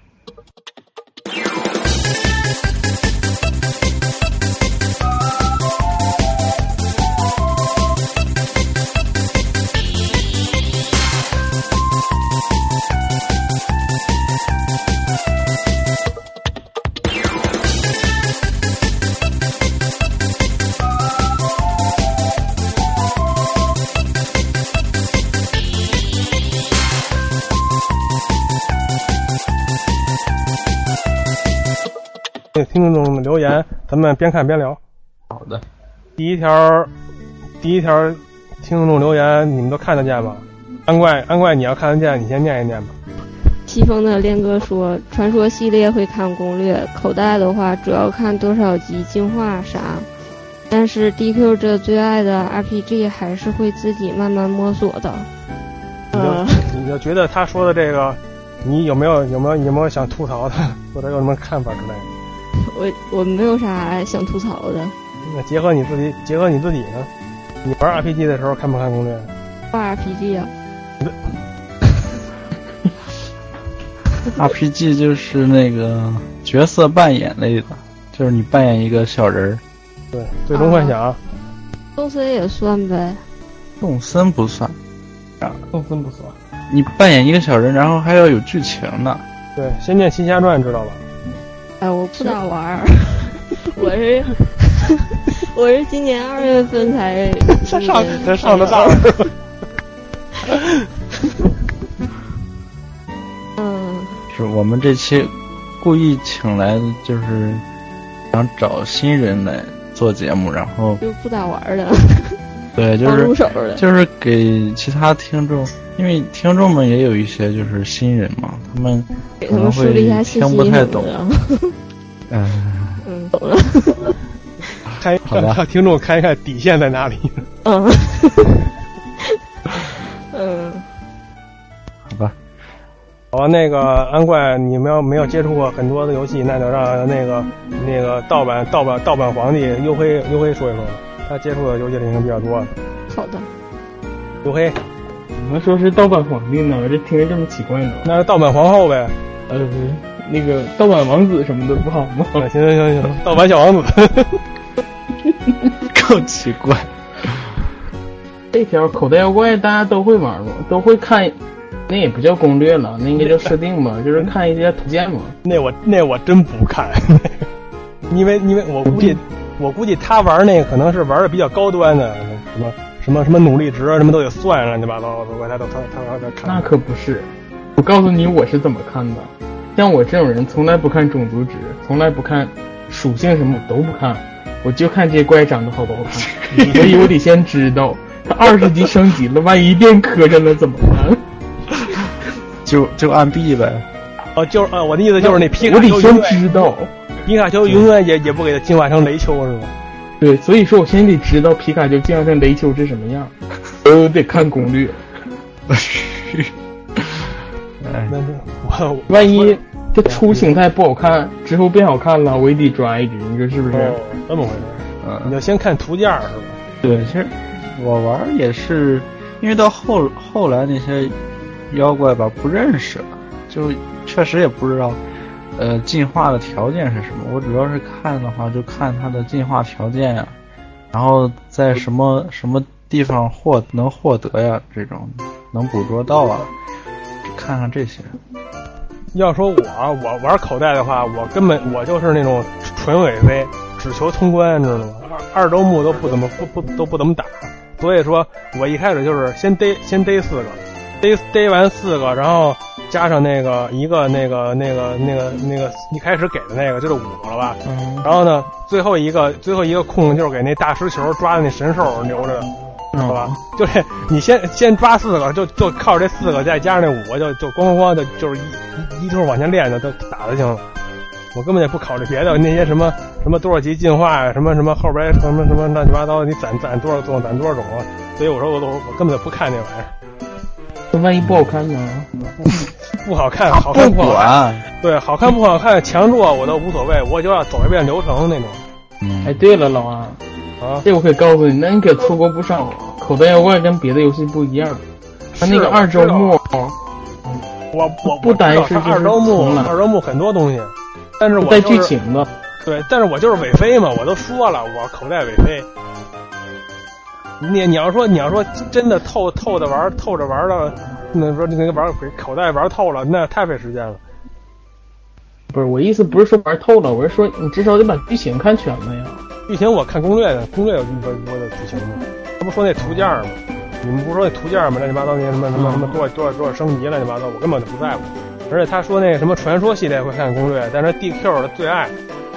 留言，咱们边看边聊。好的，第一条，第一条听众留言，你们都看得见吗？安怪，安怪，你要看得见，你先念一念吧。西风的恋哥说，传说系列会看攻略，口袋的话主要看多少级进化啥。但是 DQ 这最爱的 RPG 还是会自己慢慢摸索的。呃，你就觉得他说的这个，你有没有有没有有没有想吐槽的，或者有什么看法之类的？我我没有啥想吐槽的。那结合你自己，结合你自己呢？你玩 RPG 的时候看不看攻略？玩 RPG 啊。RPG 就是那个角色扮演类的，就是你扮演一个小人儿。对，最终幻想。动森也算呗。动森不算。啊，动森不算。你扮演一个小人，然后还要有剧情呢。对，《仙剑奇侠传》知道吧？哎，我不咋玩儿，我是 我是今年二月份才才上才上的大。嗯，是我们这期故意请来的，就是想找新人来做节目，然后就不咋玩的，对，就是。就是给其他听众，因为听众们也有一些就是新人嘛，他们给他们树立一下信听不太懂。嗯，嗯，懂了。开好吧让听众看一看底线在哪里。嗯。嗯，好吧，那个安怪，你们要没有接触过很多的游戏，那就让那个那个盗版盗版盗版皇帝黝黑黝黑说一说吧，他接触的游戏类型比较多。好的。黝黑，怎么说是盗版皇帝呢？我这听着这么奇怪呢？那是盗版皇后呗。呃，那个盗版王子什么的不好吗？行行行行，盗版小王子。更奇怪。这条口袋妖怪大家都会玩吗？都会看，那也不叫攻略了，那应该叫设定吧，就是看一些图鉴嘛。那我那我真不看，因为因为我估计我估计他玩那个可能是玩的比较高端的，什么什么什么努力值啊，什么都得算乱七八糟的，我他都他他他他看。那可不是，我告诉你我是怎么看的。像我这种人，从来不看种族值，从来不看属性什么我都不看，我就看这怪长得好不好看。所以我得先知道他二十级升级了，万一变磕碜了怎么办？就就按 B 呗。哦，就是呃，我的意思就是那皮卡丘我得先知道。皮卡丘永远也也不给它进化成雷丘是吗？对，所以说我先得知道皮卡丘进化成雷丘是什么样，我得看攻略。哎，那那我万一这初形态不好看，之后变好看了，我也得抓一只，你说是不是？哦，这么回事？你嗯，就先看图鉴儿是吧？对，其实我玩儿也是，因为到后后来那些妖怪吧不认识，就确实也不知道，呃，进化的条件是什么。我主要是看的话，就看它的进化条件呀，然后在什么什么地方获能获得呀，这种能捕捉到啊，看看这些。要说我我玩口袋的话，我根本我就是那种纯尾飞，只求通关，你知道吗？二二周目都不怎么不不都不怎么打，所以说我一开始就是先逮先逮四个，逮逮完四个，然后加上那个一个那个那个那个那个一开始给的那个就是五个了吧？嗯，然后呢，最后一个最后一个空就是给那大石球抓的那神兽留着的。好吧，就这，你先先抓四个，就就靠这四个，再加上那五个，就就咣咣咣的，就是一一一通往前练的，都打就行了。我根本也不考虑别的，那些什么什么多少级进化呀，什么什么后边什么什么乱七八糟，你攒攒多少种，攒多少种啊。所以我说我都我根本就不看那玩意儿，那万一不好看呢？不好看，好看不好看，管，对，好看不好看，强弱我都无所谓，我就要走一遍流程那种嗯，哎，对了，老王，啊。这我可以告诉你，那你可错过不少。口袋妖怪跟别的游戏不一样，它那个二周目，我我不单是二周目二周目很多东西，但是我带就是剧情的。对，但是我就是尾飞嘛，我都说了，我口袋尾飞。你你要说你要说真的透透着玩透着玩了，那说那个玩口袋玩透了，那太费时间了。不是我意思，不是说玩透了，我是说你至少得把剧情看全了呀。剧情我看攻略的，攻略有这么多的剧情吗？他不说那图鉴吗？你们不是说那图鉴吗？乱七八糟那些什么什么什么多少多少多少升级乱七八糟，我根本就不在乎。而且他说那个什么传说系列会看攻略，但是 DQ 的最爱，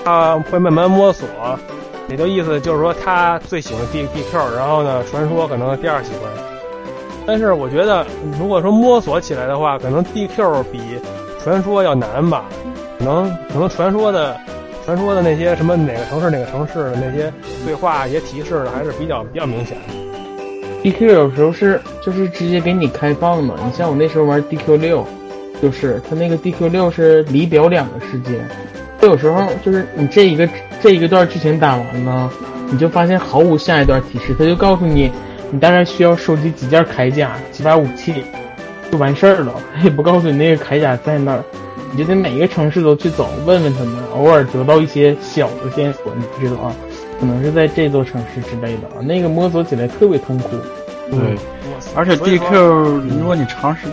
他会慢慢摸索，也就意思就是说他最喜欢 D DQ，然后呢传说可能第二喜欢。但是我觉得如果说摸索起来的话，可能 DQ 比传说要难吧，可能可能传说的。传说的那些什么哪个城市哪个城市的那些对话也提示的还是比较比较明显的。DQ 有时候是就是直接给你开放的，你像我那时候玩 DQ 六，就是它那个 DQ 六是离表两个世界，它有时候就是你这一个这一个段剧情打完呢，你就发现毫无下一段提示，他就告诉你你大概需要收集几件铠甲、几把武器，就完事儿了，他 也不告诉你那个铠甲在哪儿。你就得每个城市都去走，问问他们，偶尔得到一些小的线索，你知道啊？可能是在这座城市之类的啊，那个摸索起来特别痛苦。对，而且 DQ 如果你长时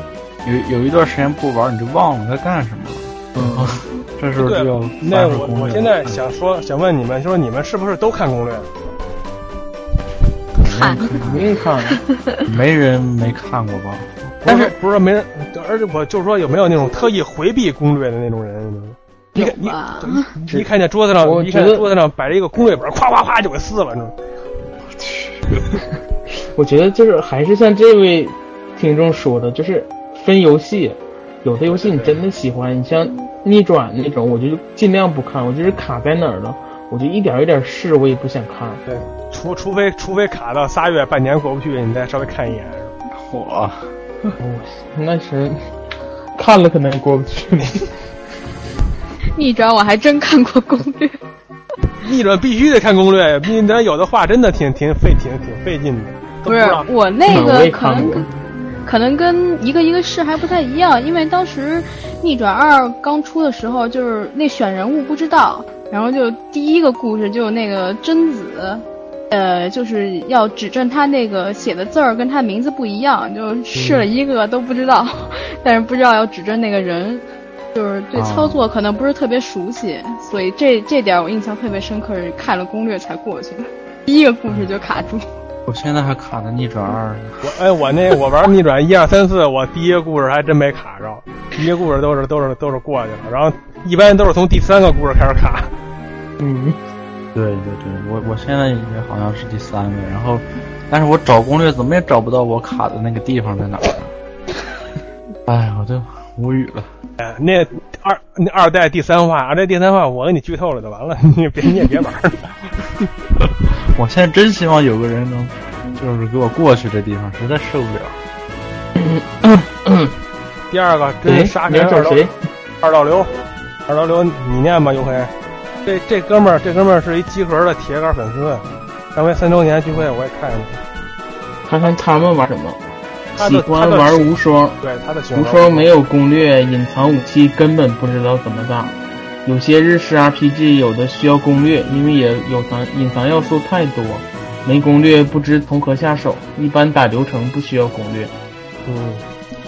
有有一段时间不玩，你就忘了该干什么了。嗯，这时候对，那我我现在想说，想问你们，就是你们是不是都看攻略？看，肯定看。没人没看过吧？但是不是说没人，而且我就是说有没有那种特意回避攻略的那种人？你看你一看见桌子上，一看见桌子上摆着一个攻略本，咵咵咵就给撕了，你知道吗？我觉得就是还是像这位听众说的，就是分游戏，有的游戏你真的喜欢，你像逆转那种，我就尽量不看，我就是卡在哪儿了，我就一点一点试，我也不想看。对，除除非除非卡到仨月半年过不去，你再稍微看一眼。我哦，那是看了可能也过不去。逆转我还真看过攻略，逆转必须得看攻略，逆转有的话真的挺挺费挺挺费劲的，不是我那个可能跟可能跟一个一个试还不太一样，因为当时逆转二刚出的时候，就是那选人物不知道，然后就第一个故事就那个贞子，呃，就是要指证他那个写的字儿跟他名字不一样，就试了一个都不知道，但是不知道要指证那个人。就是对操作可能不是特别熟悉，所以这这点我印象特别深刻，是看了攻略才过去的。第一个故事就卡住。我现在还卡在逆转二呢。我哎，我那我玩逆转一二三四，我第一个故事还真没卡着，第一个故事都是都是都是过去了，然后一般都是从第三个故事开始卡。嗯，对对对，我我现在也好像是第三个，然后，但是我找攻略怎么也找不到我卡的那个地方在哪儿啊。哎，我就无语了。哎，那二那二代第三话，二代第三话，我给你剧透了就完了，你别你也别玩了。我现在真希望有个人能，就是给我过去这地方，实在受不了。第二个哎真杀神二道你要找谁？二道流，二道流你念吧，尤黑。这这哥们儿这哥们儿是一集合的铁杆粉丝，上回三周年聚会我也看了，看看他们玩什么。喜欢玩无双，对他的无双没有攻略，隐藏武器根本不知道怎么打。有些日式 RPG 有的需要攻略，因为也有藏隐藏要素太多，没攻略不知从何下手。一般打流程不需要攻略。嗯，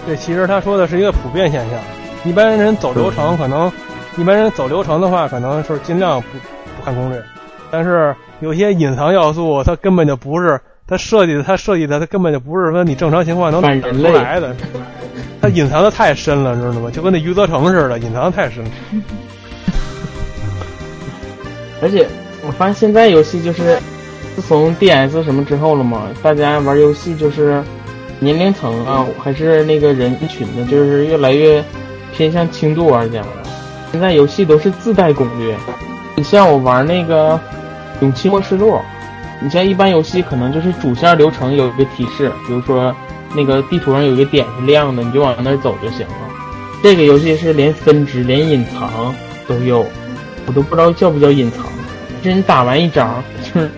这其实他说的是一个普遍现象。一般人走流程可能，一般人走流程的话，可能是尽量不不看攻略。但是有些隐藏要素，它根本就不是它设计的，它设计的它根本就不是说你正常情况能打出来的。它隐藏的太深了，知道吗？就跟那余则成似的，隐藏的太深了。而且我发现现在游戏就是，自从 DS 什么之后了嘛，大家玩游戏就是年龄层啊，还是那个人群呢，就是越来越偏向轻度玩家了。现在游戏都是自带攻略，你像我玩那个《勇气末世录》，你像一般游戏可能就是主线流程有一个提示，比如说那个地图上有一个点是亮的，你就往那儿走就行了。这个游戏是连分支、连隐藏都有，我都不知道叫不叫隐藏。就是你打完一张，就是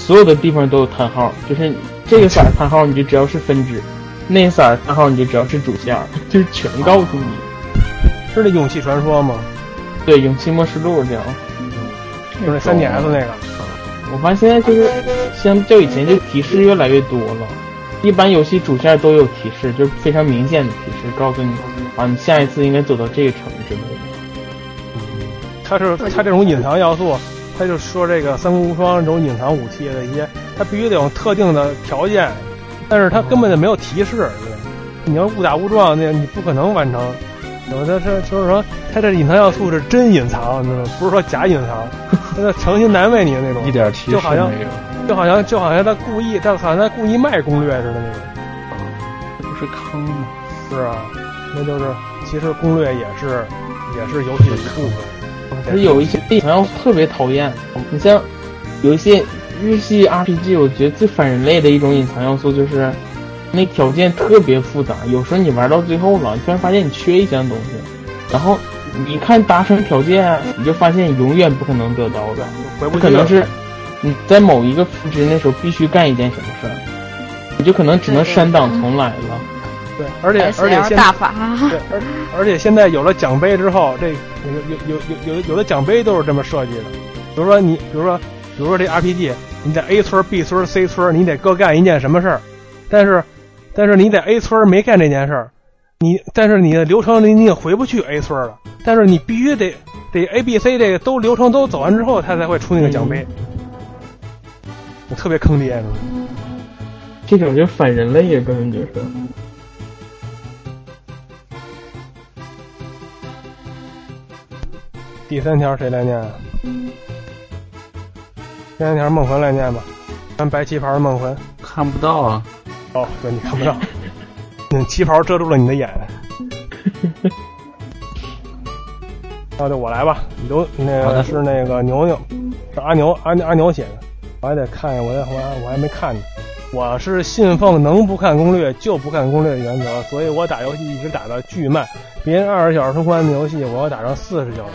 所有的地方都有叹号，就是这个色儿叹号你就只要是分支，那色儿叹号你就只要是主线，就是全告诉你。是那勇气传说吗？对，勇气末世录这样。就是那三 DS 那个。我发现现在就是相较以前，就提示越来越多了。一般游戏主线都有提示，就是非常明显的提示，告诉你啊，你下一次应该走到这个城之类的。它是它这种隐藏要素，它就说这个三国无双这种隐藏武器的一些，它必须得有特定的条件，但是它根本就没有提示。对，你要误打误撞，那你不可能完成。有的是就是说，它这隐藏要素是真隐藏，你知道吗？不是说假隐藏，它是诚心难为你的那种，一点提示就好像没有，就好像就好像他故意，他好像他故意卖攻略似的那种。这不是坑吗？是啊，那就是其实攻略也是也是游戏的一部分。可是有一些隐藏要素特别讨厌，你像有一些日系 RPG，我觉得最反人类的一种隐藏要素就是那条件特别复杂，有时候你玩到最后了，你突然发现你缺一项东西，然后你看达成条件，你就发现你永远不可能得到的，回不可能是你在某一个分支那时候必须干一件什么事儿，你就可能只能删档重来了。对，而且而且现大法，对，而而且现在有了奖杯之后，这有有有有有有的奖杯都是这么设计的。比如说你，比如说，比如说这 RPG，你在 A 村、B 村、C 村，你得各干一件什么事儿，但是但是你在 A 村没干这件事儿，你但是你的流程里你也回不去 A 村了，但是你必须得得 A、B、C 这个都流程都走完之后，他才会出那个奖杯。我特别坑爹，是吧？这种就反人类呀，根本就是。第三条谁来念啊？第三条梦魂来念吧，穿白旗袍的梦魂。看不到啊。哦，对，你看不到，那旗袍遮住了你的眼。那就我来吧，刘那个是那个牛牛，是阿牛阿阿牛写的，我还得看，我还我我还没看呢。我是信奉能不看攻略就不看攻略的原则，所以我打游戏一直打的巨慢。别人二十小时通关的游戏，我要打上四十小时。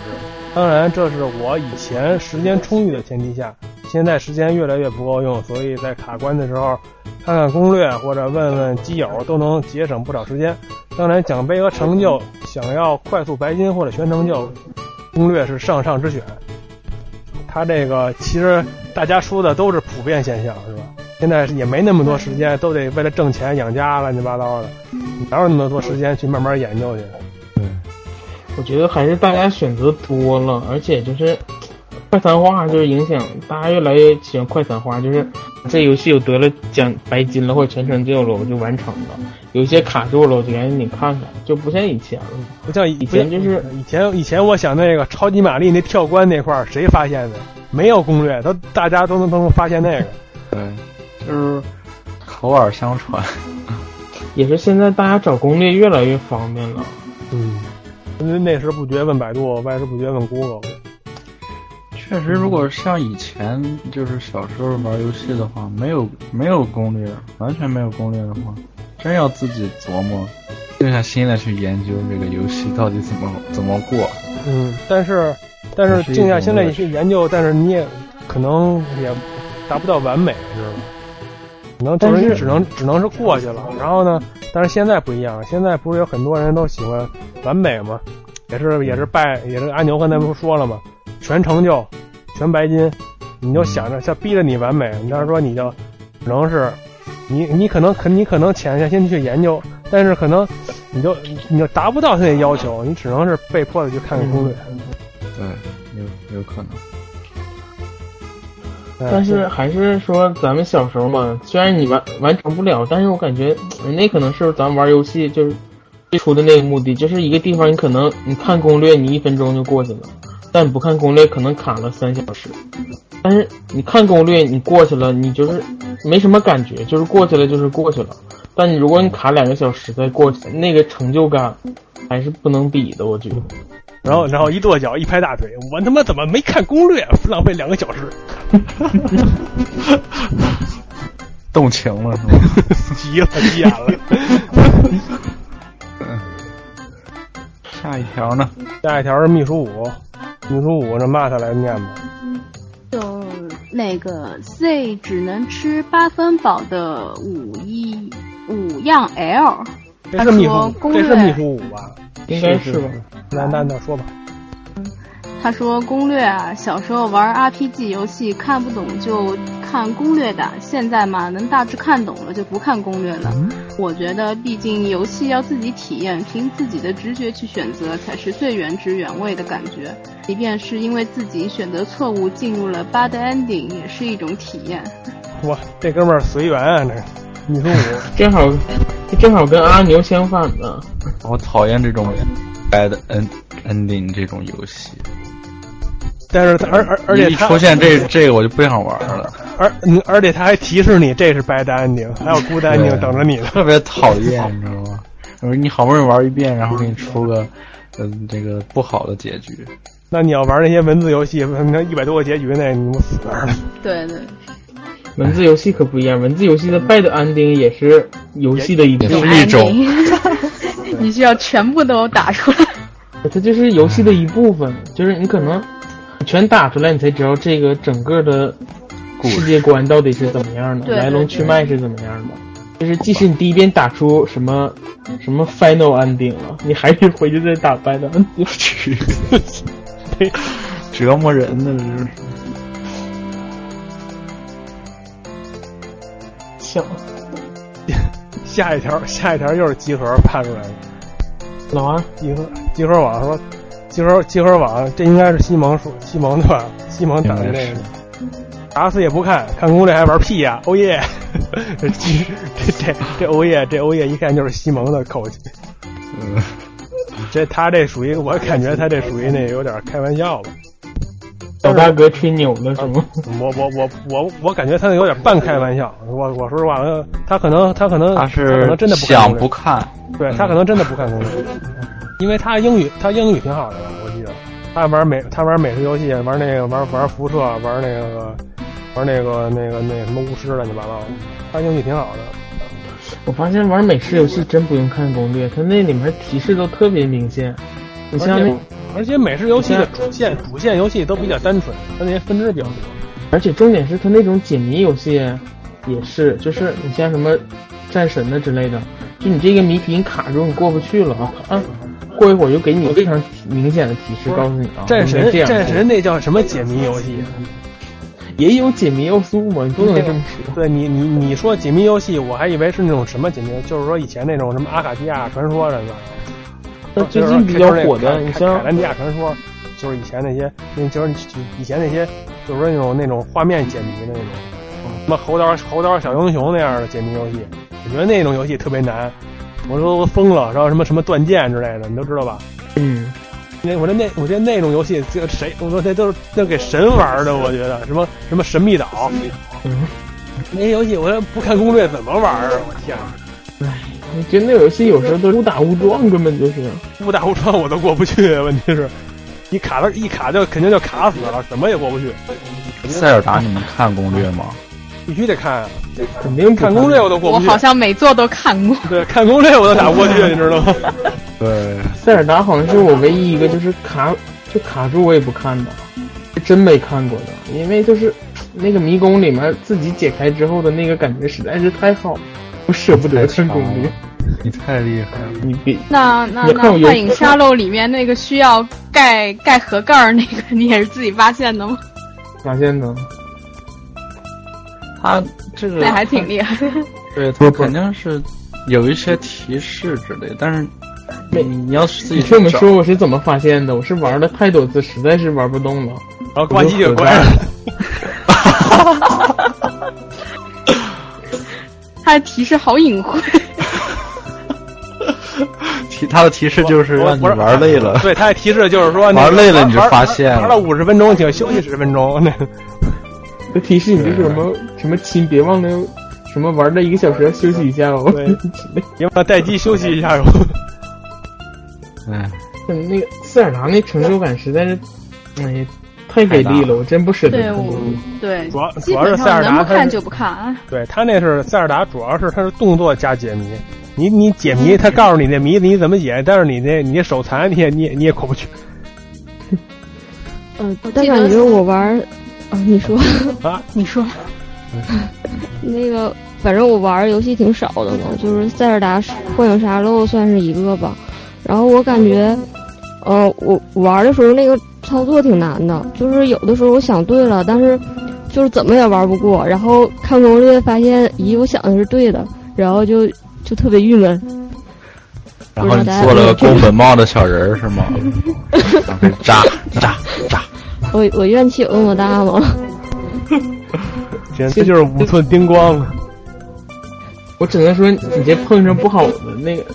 当然，这是我以前时间充裕的前提下，现在时间越来越不够用，所以在卡关的时候看看攻略或者问问基友都能节省不少时间。当然，奖杯和成就，想要快速白金或者全成就，攻略是上上之选。他这个其实大家说的都是普遍现象，是吧？现在也没那么多时间，都得为了挣钱养家，乱七八糟的，哪有那么多时间去慢慢研究去？我觉得还是大家选择多了，而且就是快餐化，就是影响大家越来越喜欢快餐化，就是这游戏我得了奖白金了或者全成就了，我就完成了；有些卡住了，我就赶紧你看看，就不像以前了。不像以以前就是以前以前，我想那个超级玛丽那跳关那块儿，谁发现的？没有攻略，都大家都能都能发现那个。对，就是口耳相传。也是现在大家找攻略越来越方便了。嗯，因为内时不觉问百度，外时不觉问 Google。确实，如果像以前就是小时候玩游戏的话，没有没有攻略，完全没有攻略的话，真要自己琢磨，静下心来去研究这个游戏到底怎么怎么过。嗯，但是但是静下心来去研究，但是你也可能也达不到完美，知道吗？可能就是你只能只能是过去了。然后呢，但是现在不一样，现在不是有很多人都喜欢完美吗？也是也是拜，也是阿牛刚才不是说了吗？全成就，全白金，你就想着像逼着你完美，你要说你就只能是你你可能可你可能潜下心去研究，但是可能你就你就达不到他那要求，你只能是被迫的去看看攻略。对，有有可能。但是还是说咱们小时候嘛，虽然你完完成不了，但是我感觉那可能是咱玩游戏就是最初的那个目的，就是一个地方你可能你看攻略你一分钟就过去了，但不看攻略可能卡了三小时。但是你看攻略你过去了，你就是没什么感觉，就是过去了就是过去了。但你如果你卡两个小时再过去，那个成就感还是不能比的，我觉得。然后，然后一跺脚，一拍大腿，我他妈怎么没看攻略？浪费两个小时，动情了是吗？急了，急眼了。下一条呢？下一条是秘书五，秘书五那骂他来念吧。就那个 Z 只能吃八分饱的五一五样 L，他这是秘书，说攻略这是秘书五吧？应该是吧？来，那那说吧。他说攻略啊，小时候玩 RPG 游戏看不懂就看攻略的，现在嘛能大致看懂了就不看攻略了。我觉得毕竟游戏要自己体验，凭自己的直觉去选择才是最原汁原味的感觉。即便是因为自己选择错误进入了 bad ending，也是一种体验。哇，这哥们儿随缘啊，这你说我。正好正好跟阿牛相反呢。我讨厌这种 bad end ending 这种游戏。但是他而而而且他一出现这这个我就不想玩了，而你而且他还提示你这是 bad ending，还有 good ending 等着你呢。特别讨厌，你知道吗？我说你好不容易玩一遍，然后给你出个嗯这个不好的结局。那你要玩那些文字游戏，那一百多个结局那，你不死那儿了？对对，文字游戏可不一样，文字游戏的 bad ending 也是游戏的一部一种，你需要全部都打出来。它就是游戏的一部分，就是你可能全打出来，你才知道这个整个的世界观到底是怎么样的，来龙去脉是怎么样的。就是即使你第一遍打出什么什么 final ending 了，你还得回去再打 final ending。我去，折磨人呢，这是。笑，下一条，下一条又是集合判出来的。老王，集合集合网说，集合集合网，这应该是西蒙说西蒙对吧？西蒙打的那个，打死也不看，看攻略还玩屁呀、欧耶！这这这这欧耶，这欧耶一看就是西蒙的口气。嗯，这他这属于，我感觉他这属于那有点开玩笑吧。小大哥吹牛了是吗？我我我我我感觉他那有点半开玩笑。我我说实话，他可能他可能他是可能真的不看想攻略不看，对他可能真的不看攻略，因为他英语他英语挺好的，我记得他玩美他玩美食游戏，玩那个玩玩辐射，玩那个玩那个那个那个什么巫师乱七八糟的，他英语挺好的。我发现玩美食游戏真不用看攻略，他那里面提示都特别明显。你像那，而且美食游戏的主线主线游戏都比较单纯，它那些分支比较多。而且重点是它那种解谜游戏也是，就是你像什么战神的之类的，就你这个谜题你卡住你过不去了啊，啊过一会儿就给你非常明显的提示，告诉你啊，战神这样战神那叫什么解谜游戏？也有解谜要素嘛，你不能这么说。对你你你说解谜游戏，我还以为是那种什么解谜，就是说以前那种什么阿卡迪亚传说什么的。那最近比较火的，你像凯兰迪亚传说，就是以前那些，那就是以前那些，就是说那种那种画面解谜的那种，什么猴刀猴刀小英雄那样的解谜游戏，我觉得那种游戏特别难，我说我疯了，然后什么什么断剑之类的，你都知道吧？嗯。那我这那我觉得那种游戏，这谁我说那都是那给神玩的，我觉得什么什么神秘岛，嗯，那些游戏我要不看攻略怎么玩啊？我天！唉，我觉得那游戏有时候都误打误撞，根本就是误打误撞我都过不去。问题是，一卡到一卡就肯定就卡死了，怎么也过不去。塞尔达你们看攻略吗？必须得看啊，肯定看攻略我都过我不去。我好像每座都看过。对，看攻略我都打不过去，你知道吗？对，塞尔达好像是我唯一一个就是卡就卡住我也不看的，真没看过的，因为就是那个迷宫里面自己解开之后的那个感觉实在是太好了，我舍不得看攻略。你太厉害了，你比那那那你看我有幻影沙漏里面那个需要盖盖盒盖儿那个，你也是自己发现的吗？发现的，他这个那还挺厉害。对他肯定是有一些提示之类，但是你你要是自己你听我们说我是怎么发现的？我是玩了太多次，实在是玩不动了，然后关机就关上了。他的提示好隐晦。提他的提示就是让你玩累了，对，他的提示就是说，玩累了你就发现了玩了五十分钟，请休息十分钟。提示你就是什么什么亲，别忘了什么玩了一个小时要休息一下哦。对别忘了待机休息一下哦。哎，嗯，那个塞尔达那成就感实在是，哎呀，太给力了，我真不舍得对，看我对主要，主要是塞尔达看就不看。对他那是塞尔达，主要是他是动作加解谜。你你解谜，他告诉你那谜你怎么解，但是你那你手残，你也你也你也过不去嗯，但感觉我玩儿，啊，你说啊。你说，那个，反正我玩儿游戏挺少的嘛，就是塞尔达、幻影沙漏算是一个吧。然后我感觉，呃，我我玩儿的时候那个操作挺难的，就是有的时候我想对了，但是就是怎么也玩不过。然后看攻略发现，咦，我想的是对的，然后就就特别郁闷。然后你做了个宫本茂的小人儿是吗？然后扎扎扎，我我怨气有那么大吗？这这就是五寸叮咣。我只能说你这碰上不好的那个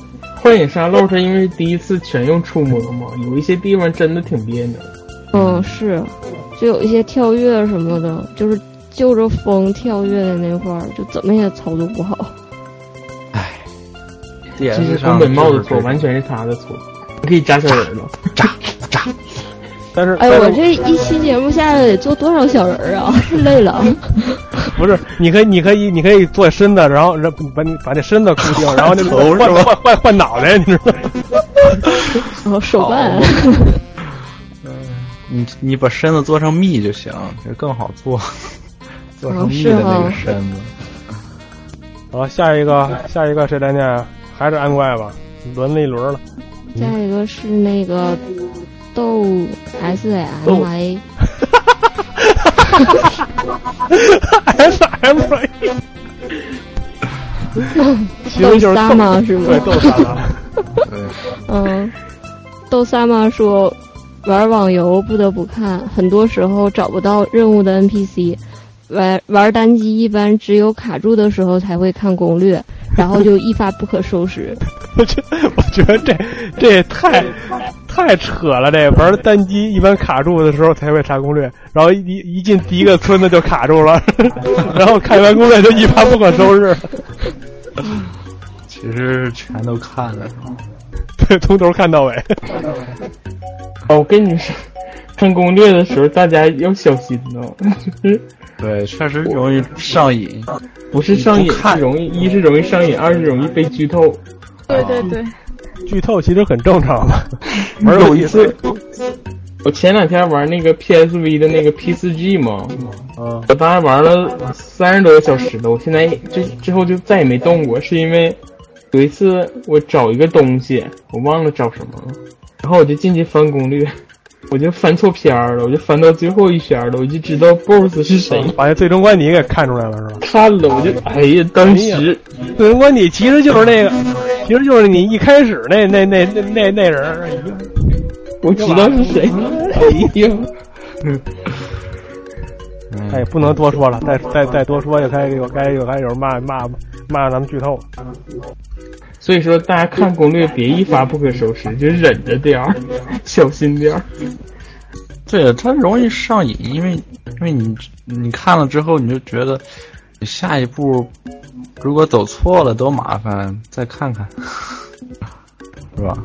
幻影沙漏，是因为第一次全用触摸嘛，有一些地方真的挺别扭。嗯，是，就有一些跳跃什么的，就是就着风跳跃的那块儿，就怎么也操作不好。唉，这是宫本茂的错，完全是他的错。可以扎小人了，扎扎，但是哎，我这一期节目下来得做多少小人儿啊？累了。不是，你可以，你可以，你可以做身子，然后把你把那身子固定，然后那头换换换换脑袋，你知道吗？然 后手办，嗯你你把身子做成蜜就行，这更好做，做成蜜的那个身子。好，下一个下一个谁来念啊？还是安怪吧，轮了一轮了。下一个是那个豆 S M A，S M A，其实就是豆萨嘛是吗？对，豆萨玛说，玩网游不得不看，很多时候找不到任务的 NPC。玩玩单机一般只有卡住的时候才会看攻略，然后就一发不可收拾。我觉我觉得这这也太太扯了，这玩单机一般卡住的时候才会查攻略，然后一一进第一个村子就卡住了，然后看完攻略就一发不可收拾，其实全都看了是吧？对，从头看到尾。哦，我跟你说，看攻略的时候大家要小心哦，对，确实容易上瘾。不是上瘾看是容易，一是容易上瘾，二是容易被剧透。对对对，剧透其实很正常的，玩有一次，我前两天玩那个 PSV 的那个 P 4 G 嘛，嗯。我大概玩了三十多个小时了，我现在之之后就再也没动过，是因为有一次我找一个东西，我忘了找什么了，然后我就进去翻攻略，我就翻错片儿了，我就翻到最后一篇了，我就知道 BOSS 是谁。把那最终关底给看出来了是吧？看了，我就哎呀，当时最终关底其实就是那个，其实就是你一开始那那那那那那人儿，我知道是谁。哎呀，哎，不能多说了，再再再多说就该有该有该有人骂骂骂咱们剧透。所以说大家看攻略别一发不可收拾，就忍着点儿，小心点儿。对，它容易上瘾，因为因为你你看了之后，你就觉得你下一步如果走错了多麻烦，再看看，是吧？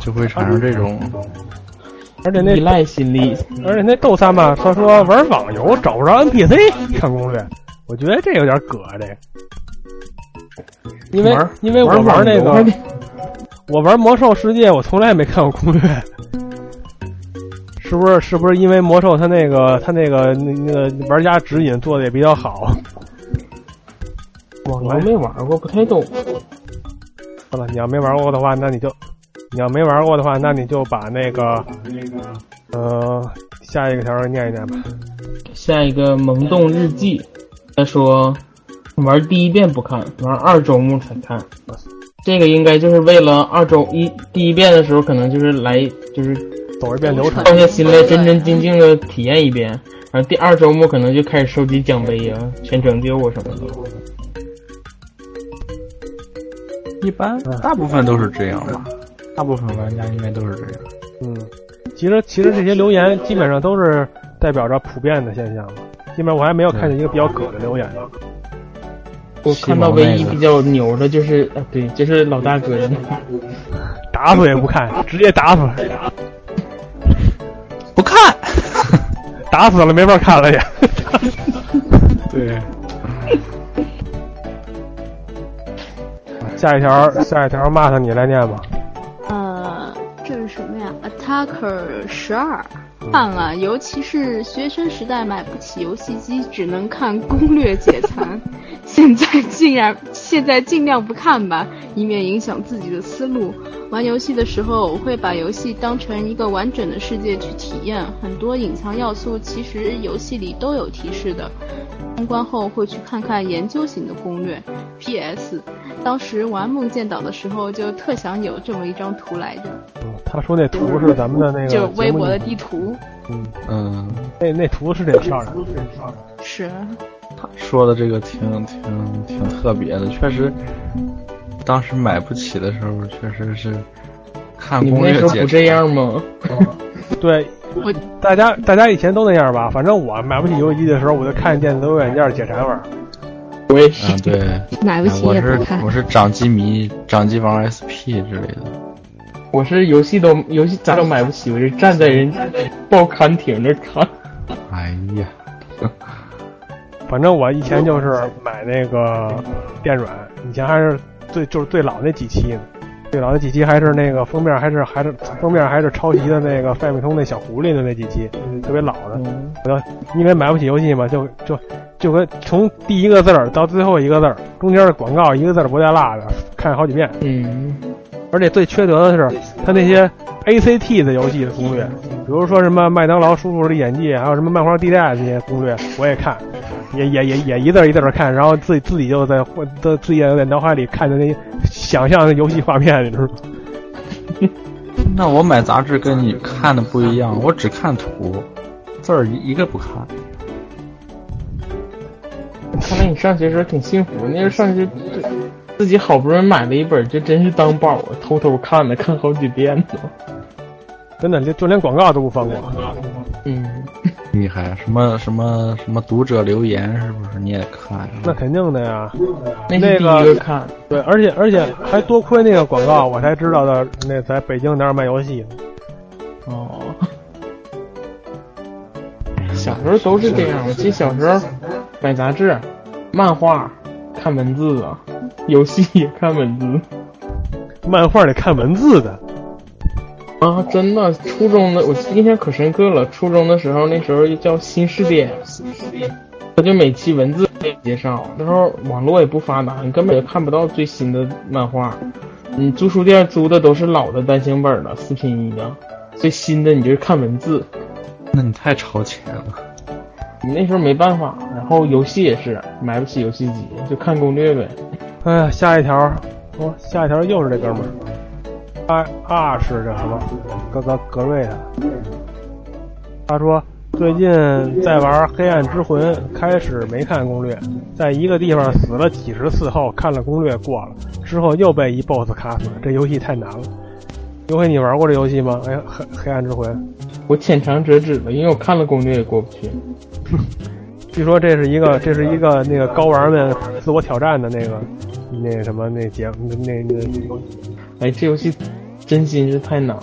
就会产生这种而且那依赖心理，而且那豆三吧，他说玩网游找不着 NPC 看攻略，我觉得这有点葛这个。因为因为我玩玩那个，我玩魔兽世界，我从来没看过攻略。是不是是不是因为魔兽它那个它那个那那个玩家指引做的也比较好？网游没玩过，不太懂。好了，你要没玩过的话，那你就你要没玩过的话，那你就把那个呃下一个条念一念吧。下一个萌动日记，他说玩第一遍不看，玩二周目才看。这个应该就是为了二周一第一遍的时候，可能就是来就是走一遍流程。放下心来，真真正正的体验一遍。然后第二周目可能就开始收集奖杯啊、全成就啊什么的。一般，大部分都是这样吧。大部分玩家应该都是这样。嗯，其实其实这些留言基本上都是代表着普遍的现象嘛。基本上我还没有看见一个比较葛的留言。我看到唯一比较牛的就是啊，对，就是老大哥的，打死也不看，直接打死，不看，打死了没法看了也。对，下一条，下一条骂他，你来念吧。呃，这是什么呀？Attacker 十二看了，尤其是学生时代买不起游戏机，只能看攻略解馋。现在竟然现在尽量不看吧，以免影响自己的思路。玩游戏的时候，我会把游戏当成一个完整的世界去体验，很多隐藏要素其实游戏里都有提示的。通关后会去看看研究型的攻略。P.S. 当时玩梦见岛的时候，就特想有这么一张图来着，嗯他说那图是咱们的那个 就是微博的地图。嗯嗯，那那图是挺漂亮的。是，说的这个挺挺挺特别的，确实，当时买不起的时候，确实是看你攻略解们那时候不这样吗？对，我大家大家以前都那样吧。反正我买不起游戏机的时候，我就看电子软件解馋玩。我也是嗯，，对，买不起我是也不看我。是掌机迷，掌机王 SP 之类的。我是游戏都游戏咋都买不起，我就站在人报刊亭那看。哎呀，反正我以前就是买那个电软，以前还是最就是最老那几期呢。最老那几期还是那个封面还是还是封面还是抄袭的那个费米通那小狐狸的那几期，特别老的。嗯，我就因为买不起游戏嘛，就就就跟从第一个字儿到最后一个字儿，中间的广告一个字儿不带落的，看好几遍。嗯，而且最缺德的是，他那些 ACT 的游戏的攻略，比如说什么麦当劳叔叔的演技，还有什么漫画地带这些攻略，我也看，也也也也一字一字的看，然后自己自己就在或自自己也在脑海里看着那些想象的游戏画面，你知道吗？那我买杂志跟你看的不一样，我只看图，字儿一一个不看。看来你上学时候挺幸福，那时候上学自己好不容易买了一本，这真是当宝啊，偷偷看的看好几遍呢。真的，就连广告都不放过。嗯，厉害，什么什么什么读者留言是不是你也看呀？那肯定的呀。那那是第一个个看，对，而且而且还多亏那个广告，我才知道的。那在北京哪儿卖游戏呢？哦。小时候都是这样，我记得小时候买杂志、漫画看文字啊，游戏也看文字漫画得看文字的。啊，真的。初中的我印象可深刻了，初中的时候那时候叫新视点，他就每期文字介绍，那时候网络也不发达，你根本就看不到最新的漫画。你租书店租的都是老的单行本了，四拼一的，最新的你就是看文字。那你太超前了。你那时候没办法，然后游戏也是买不起游戏机，就看攻略呗。哎呀，下一条，哦，下一条又是这哥们儿，啊啊是这什么？格格格瑞的。他说最近在玩《黑暗之魂》，开始没看攻略，在一个地方死了几十次后看了攻略过了，之后又被一 BOSS 卡死，这游戏太难了。刘辉，你玩过这游戏吗？哎呀，黑黑暗之魂，我浅尝辄止了，因为我看了攻略也过不去。据说这是一个，这是一个那个高玩们自我挑战的那个，那什么那节那那那游戏。哎，这游戏真心是太难了。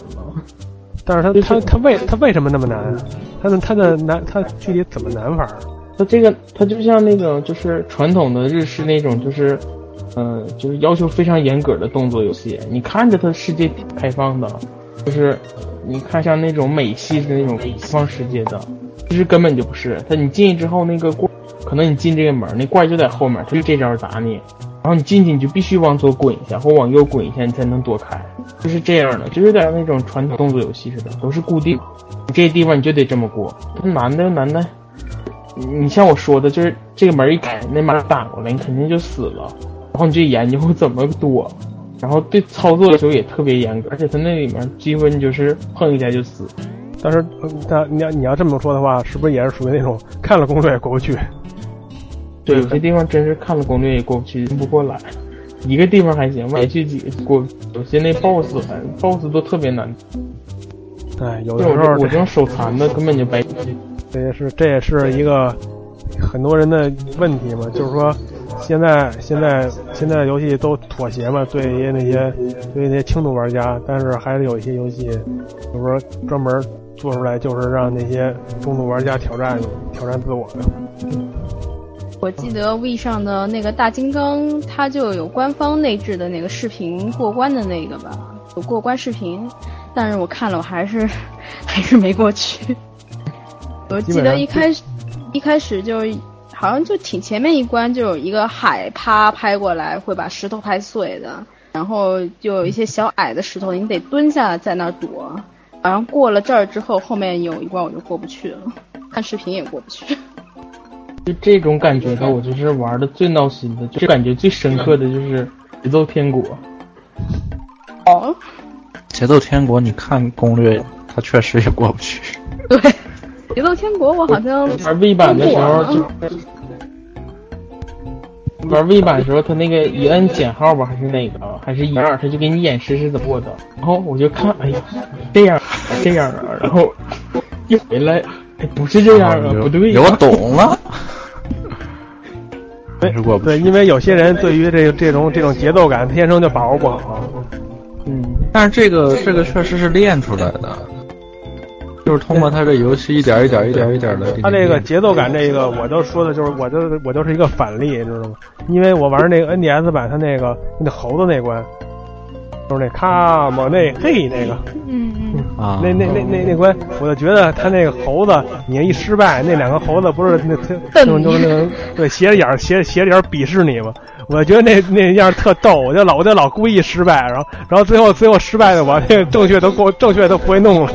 但是它它它为它为什么那么难？它的它的难它具体怎么难法？它这个它就像那种就是传统的日式那种就是，呃，就是要求非常严格的动作游戏。你看着它世界挺开放的，就是你看像那种美系的那种开放世界的，其实根本就不是。他你进去之后那个怪，可能你进这个门，那怪就在后面，他就这招打你。然后你进去你就必须往左滚一下或往右滚一下，你才能躲开，就是这样的，就有点那种传统动作游戏似的，都是固定，你这地方你就得这么过。难的难的，你像我说的，就是这个门一开，那马打过来，你肯定就死了。然后你就研究怎么躲，然后对操作的时候也特别严格，而且它那里面几乎你就是碰一下就死。但是，但你要你要这么说的话，是不是也是属于那种看了攻略也过不去？对，有些地方真是看了攻略也过不去，不过来。一个地方还行，连续几个过，有些那 BOSS 还 BOSS 都特别难。哎，有就的时候我这种手残的根本就白。这也是这也是一个很多人的问题嘛，就是说现在现在现在游戏都妥协嘛，对于那些对于那些轻度玩家，但是还是有一些游戏，就是说专门做出来就是让那些中度玩家挑战挑战自我的。我记得 V 上的那个大金刚，它就有官方内置的那个视频过关的那个吧，有过关视频，但是我看了，我还是还是没过去。我记得一开始一开始就好像就挺前面一关就有一个海啪拍过来，会把石头拍碎的，然后就有一些小矮的石头，你得蹲下在那儿躲。好像过了这儿之后，后面有一关我就过不去了，看视频也过不去。就这种感觉的，我就是玩的最闹心的，就感觉最深刻的就是节奏天国。哦，节奏天国，你看攻略，它确实也过不去。对，节奏天国我好像玩 V 版的时候就玩 V 版的时候，他那个一摁减号吧，还是哪个，还是一二，他就给你演示是怎么过的。然后我就看，哎呀，这样这样啊，然后一回来，哎，不是这样啊，不对呀、我懂了。还是过不对，因为有些人对于这这种这种节奏感天生就把握不好。嗯，但是这个这个确实是练出来的，就是通过他这游戏一点一点一点一点的。他这个节奏感，这个我都说的就是，我就我就是一个反例，你知道吗？因为我玩那个 NDS 版，他那个那猴子那关，就是那卡嘛那嘿那个，嗯嗯，啊，那那那那那关，我就觉得他那个猴子，你一失败，那两个猴子不是那特那种就是那个对斜着眼斜斜着眼鄙视你吗？我觉得那那样特逗，我就老我就老故意失败，然后然后最后最后失败的我那个正确都过正确都不会弄了。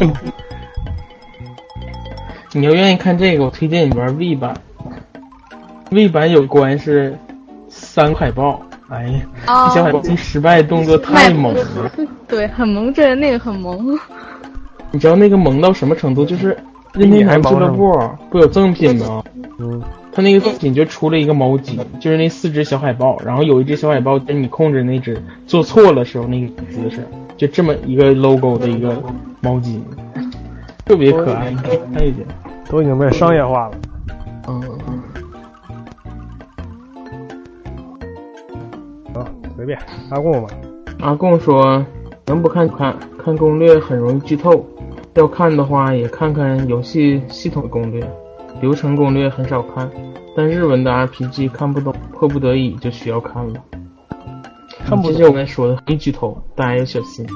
你要愿意看这个，我推荐你玩 V 版。V 版有关是三个海豹，哎呀，小海豹一失败动作太猛了。对，很萌，这那个很萌。你知道那个萌到什么程度？就是任天堂俱乐部不有赠品吗？嗯，他那个赠品就出了一个毛巾，就是那四只小海豹，然后有一只小海豹跟你控制那只做错了时候那个姿势，就这么一个 logo 的一个毛巾，特别可爱，你看一下。都已经被商业化了。嗯，啊，随便阿贡吧。阿贡说，能不看看，看攻略很容易剧透，要看的话也看看游戏系统攻略，流程攻略很少看，但日文的 RPG 看不懂，迫不得已就需要看了。看不这就我刚才说的，很剧透，大家要小心。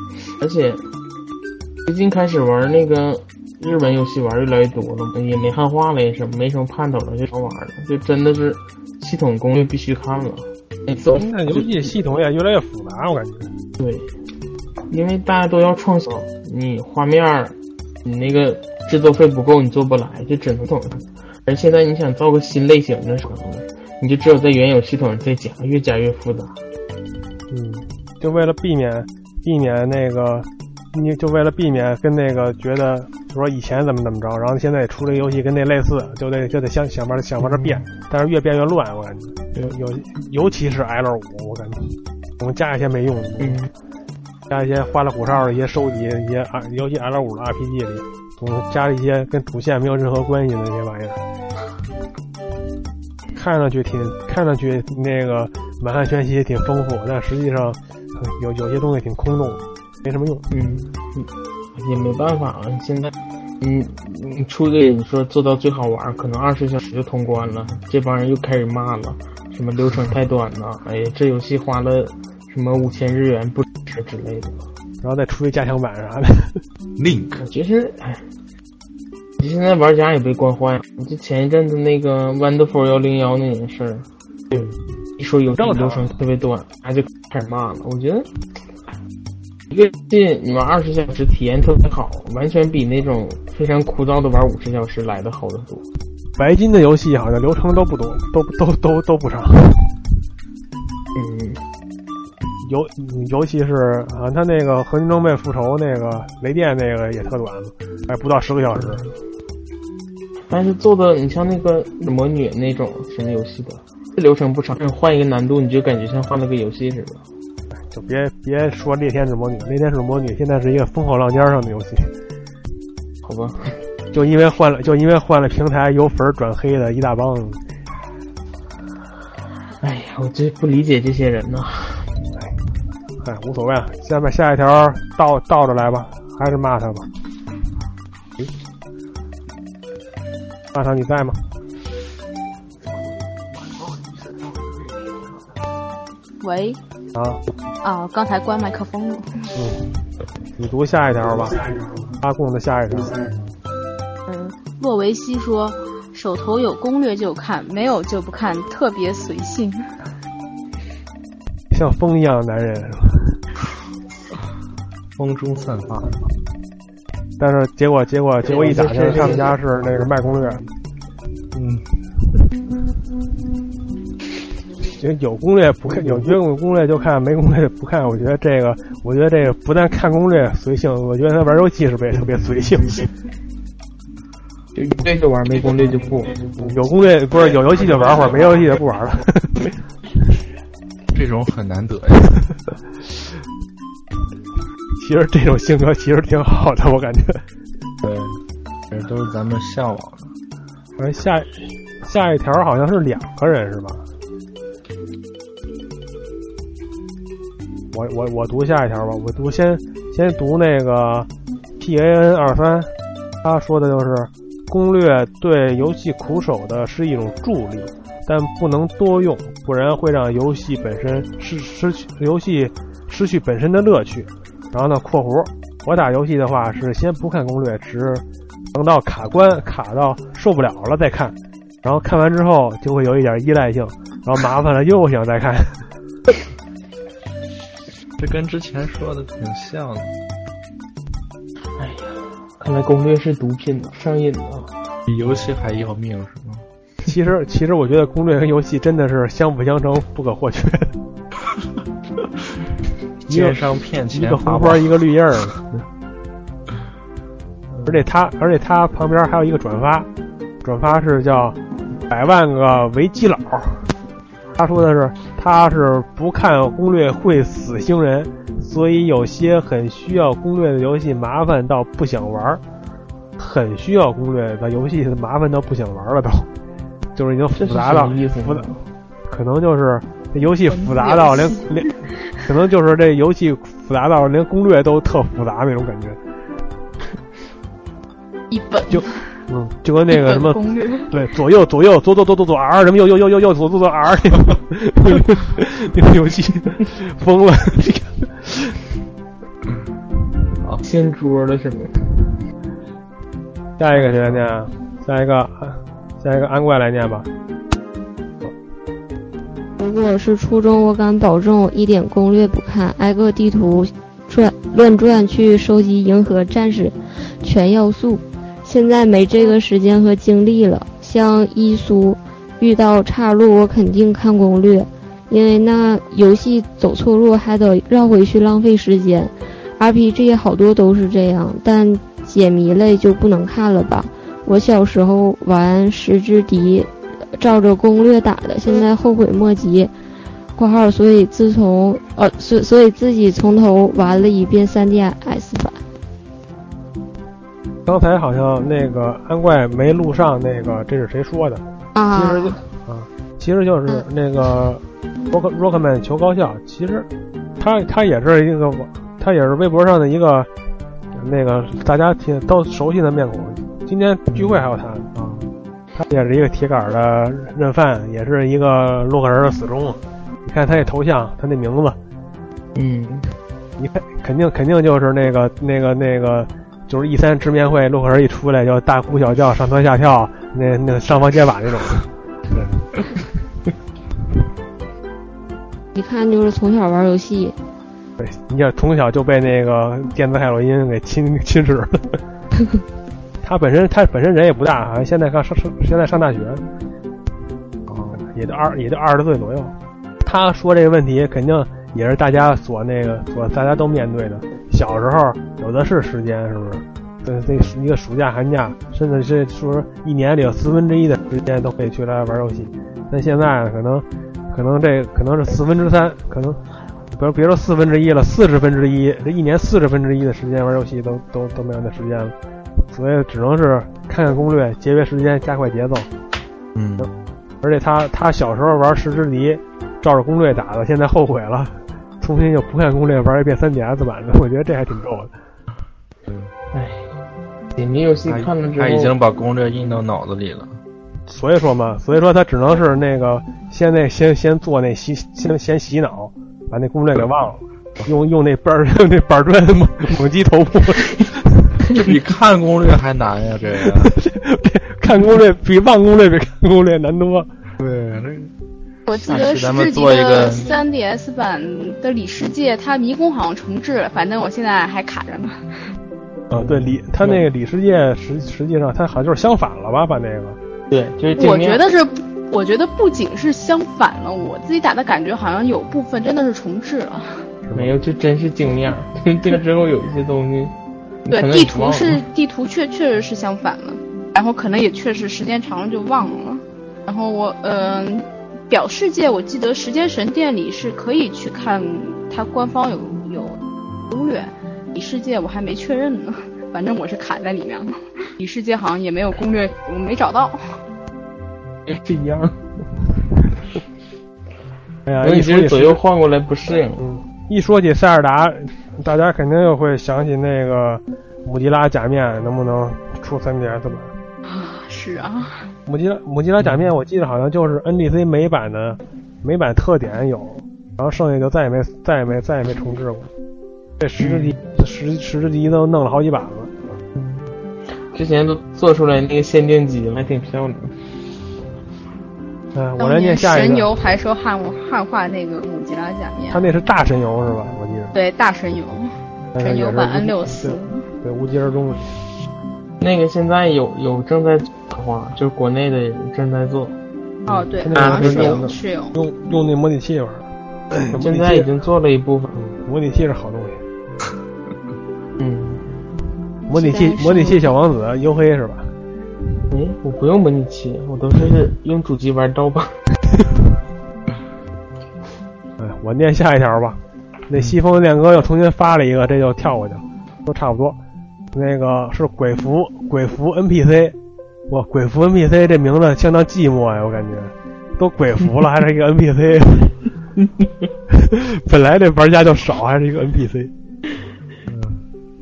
而且最近开始玩那个日本游戏玩越来越多了，也没汉化了，也是没什么盼头了，就少玩了，就真的是系统攻略必须看了。现在游戏系统也越来越复杂，我感觉。对，因为大家都要创新，你画面儿，你那个制作费不够，你做不来，就只能等。而现在你想造个新类型的时候，你就只有在原有系统上再加，越加越复杂。嗯，就为了避免避免那个，你就为了避免跟那个觉得就说以前怎么怎么着，然后现在出了游戏跟那类似，就得就得想想法想法着变，但是越变越乱，我感觉有有尤其是 L 五，我感觉我们加一些没用的，嗯，加一些花里胡哨的一些收集一些啊尤其 L 五的 RPG 里，总加了一些跟主线没有任何关系的那些玩意儿，看上去挺看上去那个满汉全席挺丰富，但实际上呃有有些东西挺空洞，没什么用。嗯，嗯也没办法了。现在，嗯，你出个你说做到最好玩，可能二十小时就通关了，这帮人又开始骂了，什么流程太短了，哎呀，这游戏花了什么五千日元不值之类的。然后再出一加强版啥的，Link 其实，哎，现在玩家也被惯坏了。就前一阵子那个 Wonderful 幺零幺那件事儿，对一说游戏流程特别短，他就开始骂了。我觉得一个游戏你玩二十小时体验特别好，完全比那种非常枯燥的玩五十小时来的好得多。白金的游戏好像流程都不多，都都都都不长。嗯，尤尤其是啊，他那个合金装备复仇那个雷电那个也特短嘛，还不到十个小时。但是做的你像那个魔女那种什么游戏的，这流程不长，换一个难度你就感觉像换了个游戏似的。就别别说猎天使魔女，猎天使魔女现在是一个风口浪尖上的游戏，好吧，就因为换了，就因为换了平台，由粉转黑的一大帮。哎呀，我真不理解这些人呐。哎，无所谓了。下面下一条倒倒着来吧，还是骂他吧。诶，骂他你在吗？喂，啊，啊，刚才关麦克风了。嗯，你读下一条吧。阿贡的下一条。嗯，洛维西说，手头有攻略就看，没有就不看，特别随性。像风一样的男人，风中散发。但是结果结果结果一打听，他们家是那个卖攻略。有有攻略不看，有有攻略就看，没攻略不看。我觉得这个，我觉得这个不但看攻略随性，我觉得他玩游戏是不是也特别随性？就 有攻略就玩，没攻略就不。有攻略不是有游戏就玩会儿，没游戏就不玩了。这种很难得呀。其实这种性格其实挺好的，我感觉。对，这都是咱们向往的。反正下下一条好像是两个人是吧？我我我读下一条吧，我读先先读那个 P A N 二三，他说的就是攻略对游戏苦手的是一种助力，但不能多用，不然会让游戏本身失失去游戏失去本身的乐趣。然后呢，括弧我打游戏的话是先不看攻略，只等到卡关卡到受不了了再看，然后看完之后就会有一点依赖性，然后麻烦了又想再看。这跟之前说的挺像的。哎呀，看来攻略是毒品呢，上瘾了。比游戏还要命是吗？其实，其实我觉得攻略跟游戏真的是相辅相成，不可或缺。奸商骗一钱，个红花，一个绿叶儿。而且他，而且他旁边还有一个转发，转发是叫百万个维基佬。他说的是，他是不看攻略会死星人，所以有些很需要攻略的游戏麻烦到不想玩儿。很需要攻略的游戏麻烦到不想玩了都，就是已经复杂到复杂，可能就是这游戏复杂到连连，可能就是这游戏复杂到连攻略都特复杂那种感觉。一本就嗯，就跟那个 什么攻略对左右左右左左左左左 R 什么右右右右右左左左 R 那 个那个游戏疯了。掀桌了是吗？下一个谁来念啊？下一个，下一个安怪来念吧。如果是初中，我敢保证我一点攻略不看，挨个地图转乱转去收集银河战士全要素。现在没这个时间和精力了。像伊苏遇到岔路，我肯定看攻略，因为那游戏走错路还得绕回去，浪费时间。RPG 好多都是这样，但解谜类就不能看了吧？我小时候玩《十之敌》，照着攻略打的，现在后悔莫及。（括号）所以自从呃，所所以自己从头玩了一遍 3DS 版。刚才好像那个安怪没录上那个，这是谁说的？啊其实就啊，其实就是那个 Rock Rockman 求高校，其实他他也是一个，他也是微博上的一个那个大家挺都熟悉的面孔。今天聚会还有他啊，他也是一个铁杆的认犯，也是一个洛克人的死忠。你看他那头像，他那名字，嗯，你看肯定肯定就是那个那个那个，就是一三直面会，洛克人一出来就大呼小叫、上蹿下跳，那那上房揭瓦那种。对一看就是从小玩游戏，对，你想从小就被那个电子海洛因给侵侵蚀了。他本身他本身人也不大，好像现在刚上上现在上大学，哦，也就二也就二十岁左右。他说这个问题肯定也是大家所那个所大家都面对的。小时候有的是时间，是不是？这这一个暑假寒假，甚至是说一年里有四分之一的时间都可以去来玩游戏。但现在，可能可能这可能是四分之三，可能别别说四分之一了，四十分之一，这一年四十分之一的时间玩游戏都都都没有那时间了，所以只能是看看攻略，节约时间，加快节奏。嗯，而且他他小时候玩十之敌，照着攻略打的，现在后悔了，重新又不看攻略玩一遍 3DS 版的，我觉得这还挺逗的。唉，解谜游戏他看了之后，他已经把攻略印到脑子里了。所以说嘛，所以说他只能是那个先那先先做那洗先先洗脑，把那攻略给忘了，用用那板儿 用那板砖猛猛击头部。这比看攻略还难呀！这个看攻略比忘攻略比看攻略难多。对，这我记得下期咱们世纪做一个的 3DS 版的里世界，它迷宫好像重置了，反正我现在还卡着呢。啊，对里它那个里世界实实际上它好像就是相反了吧？把那个对，就是我觉得是，我觉得不仅是相反了，我自己打的感觉好像有部分真的是重置了。没有，就真是镜面。这个之后有一些东西，对地图是地图确确实是相反了，然后可能也确实时间长了就忘了。然后我嗯、表世界我记得时间神殿里是可以去看，它官方有有攻略。里世界我还没确认呢，反正我是卡在里面了。里世界好像也没有攻略，我没找到。也是一样。哎呀，一说左右换过来不适应。嗯，一说起塞尔达，大家肯定又会想起那个姆迪拉假面能不能出 3DS 版？是啊，姆吉拉姆吉拉假面，我记得好像就是 NDC 美版的美版特点有，然后剩下就再也没再也没再也没重置过。这十之敌十十之敌都弄了好几版了。之前都做出来那个限定机了，还挺漂亮。嗯、我来念下一个。神游还说汉汉化那个母吉拉假面他，那是大神游是吧？我记得。对大神游，神游版 N 六四。对，无疾而终。那个现在有有正在做的话，就是国内的人正在做，哦，对，他好像是是用的有是有。用用那模拟器玩儿。现在已经做了一部分。嗯模拟器是好东西。嗯，模拟器模拟器小王子黝黑是吧？哎，我不用模拟器，我都是用主机玩刀吧。哎，我念下一条吧。那西风恋歌又重新发了一个，这就跳过去了，都差不多。那个是鬼服鬼服 NPC，哇，鬼服 NPC 这名字相当寂寞呀，我感觉都鬼服了，还是一个 NPC。本来这玩家就少，还是一个 NPC。嗯，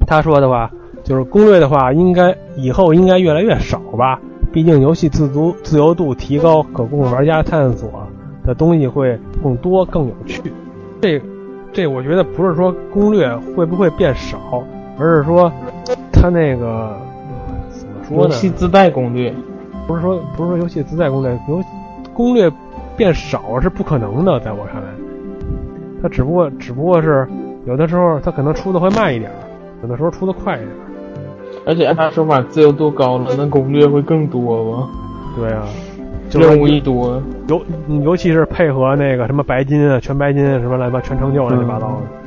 他说的话就是攻略的话，应该以后应该越来越少吧。毕竟游戏自足自由度提高，可供玩家探索的东西会更多更有趣。这这我觉得不是说攻略会不会变少，而是说它那个怎么说呢？游戏自带攻略，不是说不是说游戏自带攻略，游攻略变少是不可能的，在我看来，它只不过只不过是有的时候它可能出的会慢一点，有的时候出的快一点。而且按他说法，自由度高了，那攻略会更多吗？对啊，就是任务一多，尤尤其是配合那个什么白金啊、全白金啊什么乱七八全成就乱七八糟的。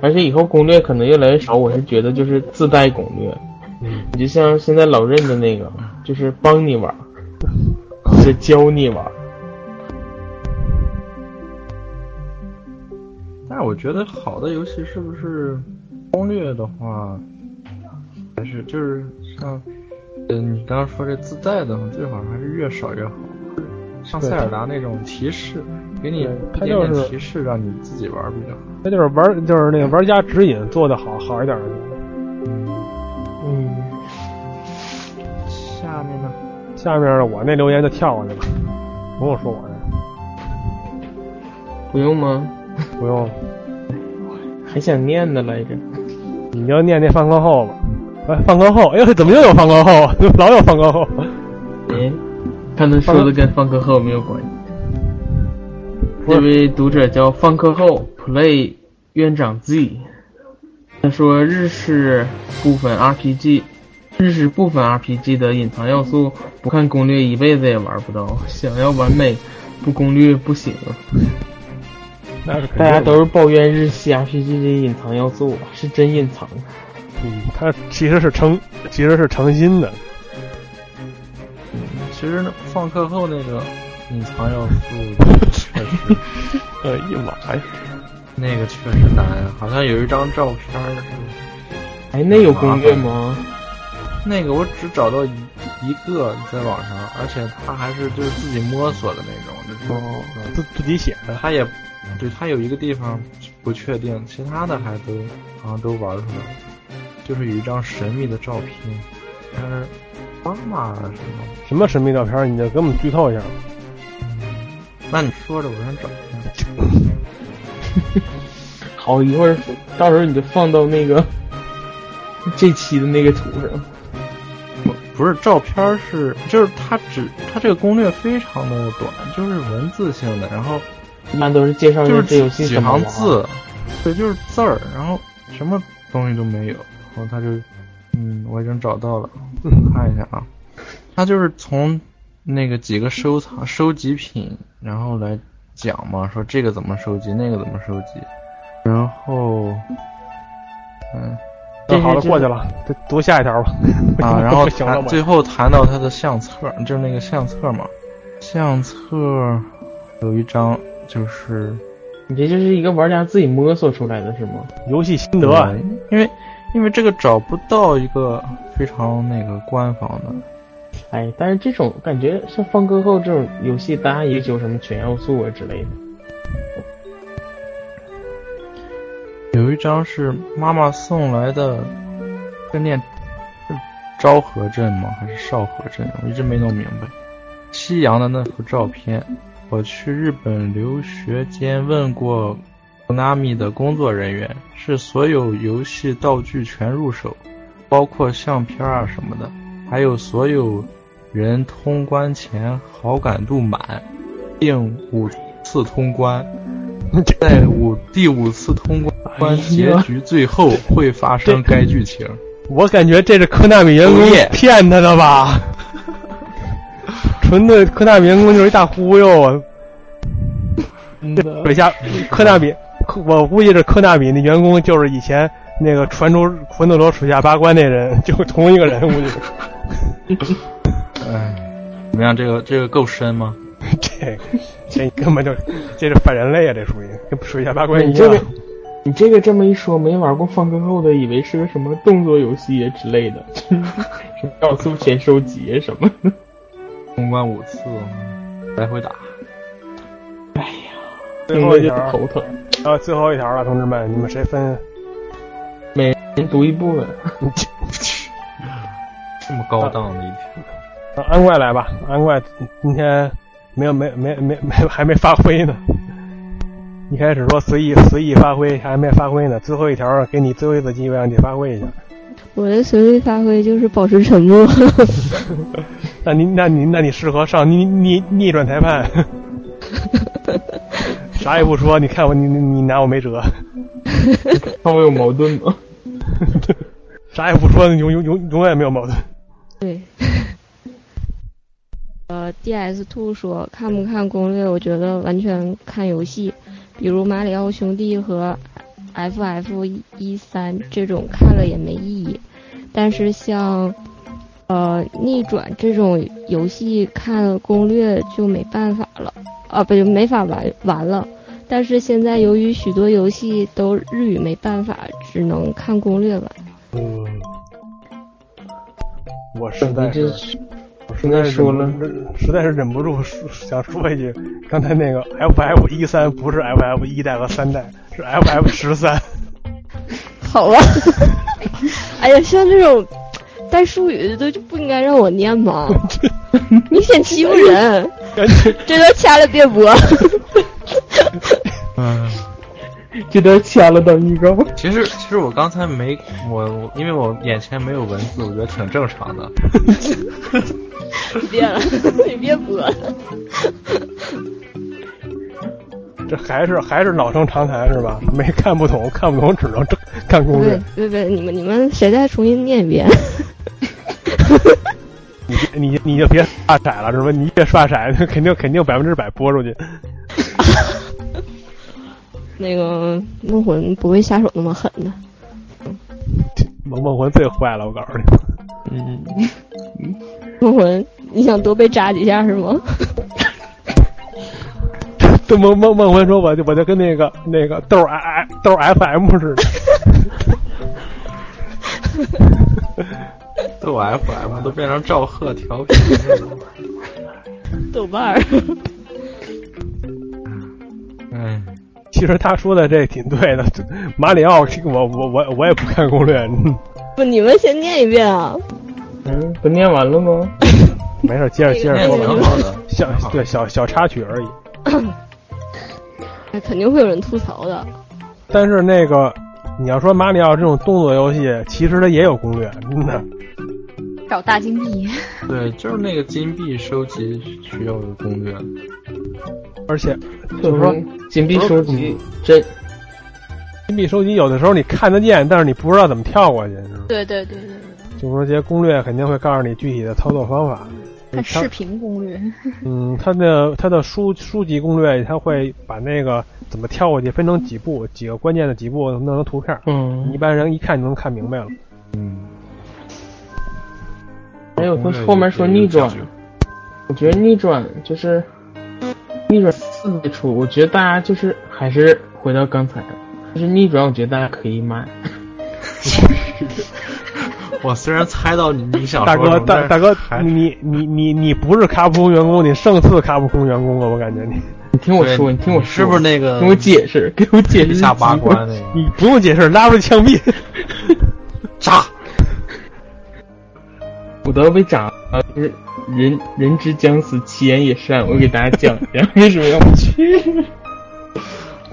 而且以后攻略可能越来越少，我是觉得就是自带攻略，嗯，你就像现在老任的那个，就是帮你玩，或者教你玩。但是我觉得好的游戏是不是攻略的话，还是就是像，呃，你刚刚说这自带的话，最好还是越少越好。像塞尔达那种提示，给你它一点点就是提示，让你自己玩比较好。他就是玩就是那个玩家指引做的好好一点的。嗯，下面呢？下面我那留言就跳过去了，不用说我的，不用吗？不用，还想念的来着。你就念那放课后吧。哎，放课后，哎呦，怎么又有放课后？老有放课后。哎，他能说的跟放课后没有关系。这位读者叫放课后 play 院长 Z，他说日式部分 RPG，日式部分 RPG 的隐藏要素，不看攻略一辈子也玩不到。想要完美，不攻略不行。那是肯定大家都是抱怨日系 RPG 的隐藏要素，是真隐藏。嗯，他其实是诚，其实是诚心的。其实呢放课后那个隐藏要素确实，哎呀妈呀！那个确实难，好像有一张照片儿是。哎，那有攻略吗？那个我只找到一一个在网上，而且他还是就是自己摸索的那种，就是哦，自自己写的。他也对他有一个地方不确定，其他的还都好像都玩出来了，就是有一张神秘的照片，还是妈妈什么？什么神秘照片？你就给我们剧透一下。那你说着，我先找一下。好，一会儿到时候你就放到那个这期的那个图上。不不是照片是，就是它只它这个攻略非常的短，就是文字性的，然后一般都是介绍就是这游戏几行字，对，就是字儿，然后什么东西都没有，然后他就，嗯，我已经找到了，看一下啊，他就是从那个几个收藏收集品，然后来讲嘛，说这个怎么收集，那个怎么收集，然后，嗯。那好了，过去了，再读下一条吧。啊，然后谈最后谈到他的相册，就是那个相册嘛，相册有一张就是你这就是一个玩家自己摸索出来的是吗？游戏心得啊，因为因为这个找不到一个非常那个官方的，哎，但是这种感觉像放歌后这种游戏，大家也有什么全要素啊之类的。有一张是妈妈送来的，这念是昭和镇吗？还是少河镇？我一直没弄明白。夕阳的那幅照片，我去日本留学间问过 Konami 的工作人员，是所有游戏道具全入手，包括相片啊什么的，还有所有人通关前好感度满，并五次通关，在五第五次通关结局最后会发生该剧情。我感觉这是科纳米员工骗他的吧？纯的科纳米员工就是一大忽悠啊！这水下科纳米，科我估计这科纳米那员工就是以前那个传出魂斗罗水下八关那人，就同一个人，估计。哎，怎么样？这个这个够深吗？这这根本就这是反人类啊！这属于跟水下八关一样你这个。你这个这么一说，没玩过放歌后的，以为是个什么动作游戏啊之类的，什么要素全收集什么的。通关五次，来回打。哎呀，最后一条，头疼。啊，最后一条了，同志们，你们谁分？每人读一部分。这么高档的一条，让安怪来吧，安怪今天没有没没没没还没发挥呢。一开始说随意随意发挥，还没发挥呢。最后一条给你最后一次机会，让你发挥一下。我的随意发挥就是保持沉默。那你那你那你适合上逆逆逆转裁判，啥也不说，你看我你你你拿我没辙，看我有矛盾吗？啥也不说，永永永永远没有矛盾。对。呃，D.S. Two 说看不看攻略？我觉得完全看游戏，比如马里奥兄弟和 F.F. 一三这种看了也没意义。但是像呃逆转这种游戏看攻略就没办法了，啊不就没法玩玩了。但是现在由于许多游戏都日语没办法，只能看攻略玩。嗯，我实在是。我实在是说了忍实在是忍不住说想说一句，刚才那个 FF 一三不是 FF 一代和三代，是 FF 十三。好吧，哎呀，像这种带术语的都就不应该让我念吗？明显欺负人，这都掐了别播。嗯，这都掐了当预告。其实其实我刚才没我我因为我眼前没有文字，我觉得挺正常的。你别了，你别播了。这还是还是老生常谈是吧？没看不懂，看不懂只能看攻略。别别，你们你们谁再重新念一遍？你你你就别刷色了是吧？你别刷色，肯定肯定百分之百播出去。那个梦魂不会下手那么狠的。梦梦魂最坏了，我告诉你。嗯，梦魂，你想多被扎几下是吗？这梦梦梦魂说，我就我就跟那个那个豆 I 豆 FM 似的。豆 FM 都变成赵贺调皮了。豆瓣儿。嗯，其实他说的这挺对的，马里奥，我我我我也不看攻略。不，你们先念一遍啊。嗯，不念完了吗？没事，接着接着说挺好的，小对小小插曲而已。那 肯定会有人吐槽的。但是那个，你要说马里奥这种动作游戏，其实它也有攻略，真的。找大金币。对，就是那个金币收集需要的攻略。而且就是说金币收集这金币收集有的时候你看得见，但是你不知道怎么跳过去。对对对对对。就是说这些攻略肯定会告诉你具体的操作方法。看视频攻略。嗯，它的它的书书籍攻略，它会把那个怎么跳过去分成几步，几个关键的几步弄成图片。嗯，一般人一看就能看明白了。嗯。还有他后面说逆转，我觉得逆转就是逆转四没出，我觉得大家就是还是回到刚才，就是逆转，我觉得大家可以买。我虽然猜到你你想大哥大大哥，你你你你不是卡普空员工，你胜似卡普空员工啊！我感觉你，你听我说，你听我说，是不是那个？给我解释，给我解释下八关那个。你不用解释，拉出枪毙，炸。我都要被扎了，就是人人之将死，其言也善。我给大家讲一下 为什么要去。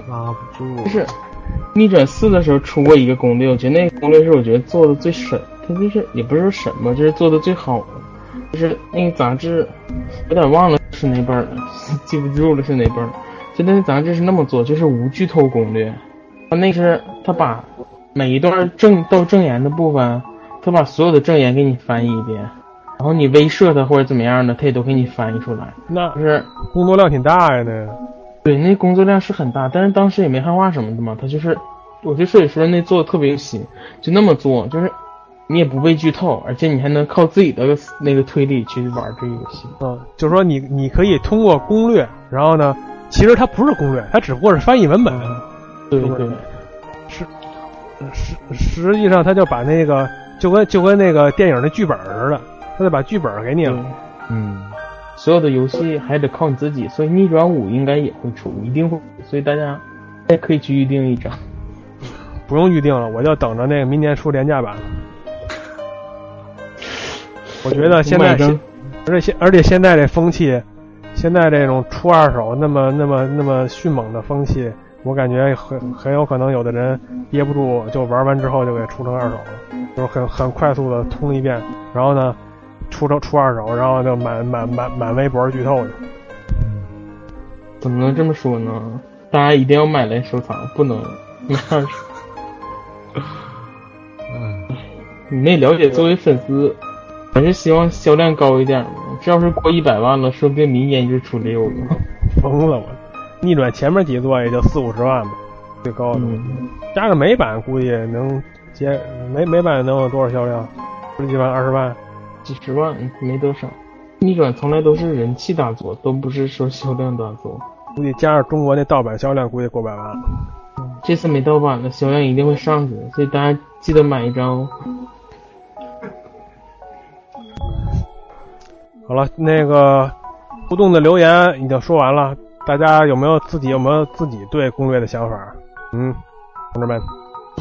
拉不住。就是逆转四的时候出过一个攻略，我觉得那个攻略是我觉得做的最神，它就是也不是说神吧，就是做的最好的。就是那个杂志，有点忘了是哪本了，记不住了是哪本。就那个杂志是那么做，就是无剧透攻略。他那是他把每一段正到正言的部分。他把所有的正言给你翻译一遍，然后你威慑他或者怎么样的，他也都给你翻译出来。那就是工作量挺大呀，那。对，那工作量是很大，但是当时也没汉化什么的嘛。他就是，我就所以说那做的特别有心，就那么做，就是你也不被剧透，而且你还能靠自己的那个推理去玩这个游戏。嗯，就是说你你可以通过攻略，然后呢，其实它不是攻略，它只不过是翻译文本。对对，是实实际上他就把那个就跟就跟那个电影的剧本似的，他就把剧本给你了。嗯，所有的游戏还得靠你自己，所以逆转五应该也会出，一定会，所以大家也可以去预定一张。不用预定了，我就等着那个明年出廉价版。我觉得现在，而且现而且现在这风气，现在这种出二手那么那么那么迅猛的风气，我感觉很很有可能有的人憋不住，就玩完之后就给出成二手了，就是很很快速的通一遍，然后呢，出成出二手，然后就满满满满微博剧透去。怎么能这么说呢？大家一定要买来收藏，不能买二手。嗯，你那了解，作为粉丝。还是希望销量高一点嘛，这要是过一百万了，说不定明年就出六了。疯了我！逆转前面几座也就四五十万吧，最高的。加个美版估计能接美美版能有多少销量？十几万、二十万、几十万没多少。逆转从来都是人气大作，都不是说销量大作。估计加上中国那盗版销量，估计过百万。这次没盗版的销量一定会上去，所以大家记得买一张哦。好了，那个互动的留言已经说完了，大家有没有自己有没有自己对攻略的想法？嗯，同志们，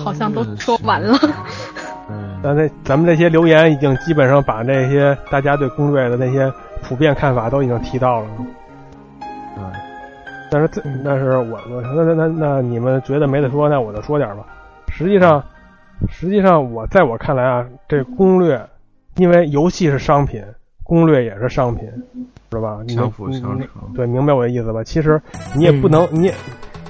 好像都说完了。嗯，咱这咱们这些留言已经基本上把那些大家对攻略的那些普遍看法都已经提到了。嗯，但是这但是我我那那那那你们觉得没得说，那我就说点吧。实际上，实际上我在我看来啊，这攻略因为游戏是商品。攻略也是商品，是吧？相辅相成。对，明白我的意思吧？其实你也不能，你也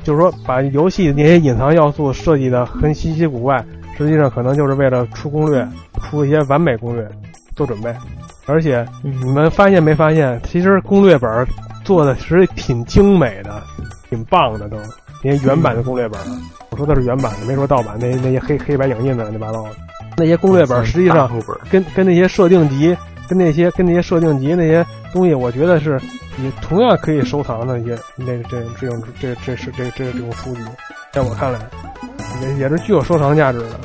就是说把游戏那些隐藏要素设计的很稀奇古怪，实际上可能就是为了出攻略，出一些完美攻略做准备。而且你们发现没发现，其实攻略本做的其实挺精美的，挺棒的都。那些原版的攻略本，我说的是原版的，没说盗版。那那些黑黑白影印的乱七八糟的，那些攻略本实际上跟跟那些设定集。跟那些跟那些设定集那些东西，我觉得是你同样可以收藏的一些那个这这种这这是这这这种书籍，在我看来也也是具有收藏价值的。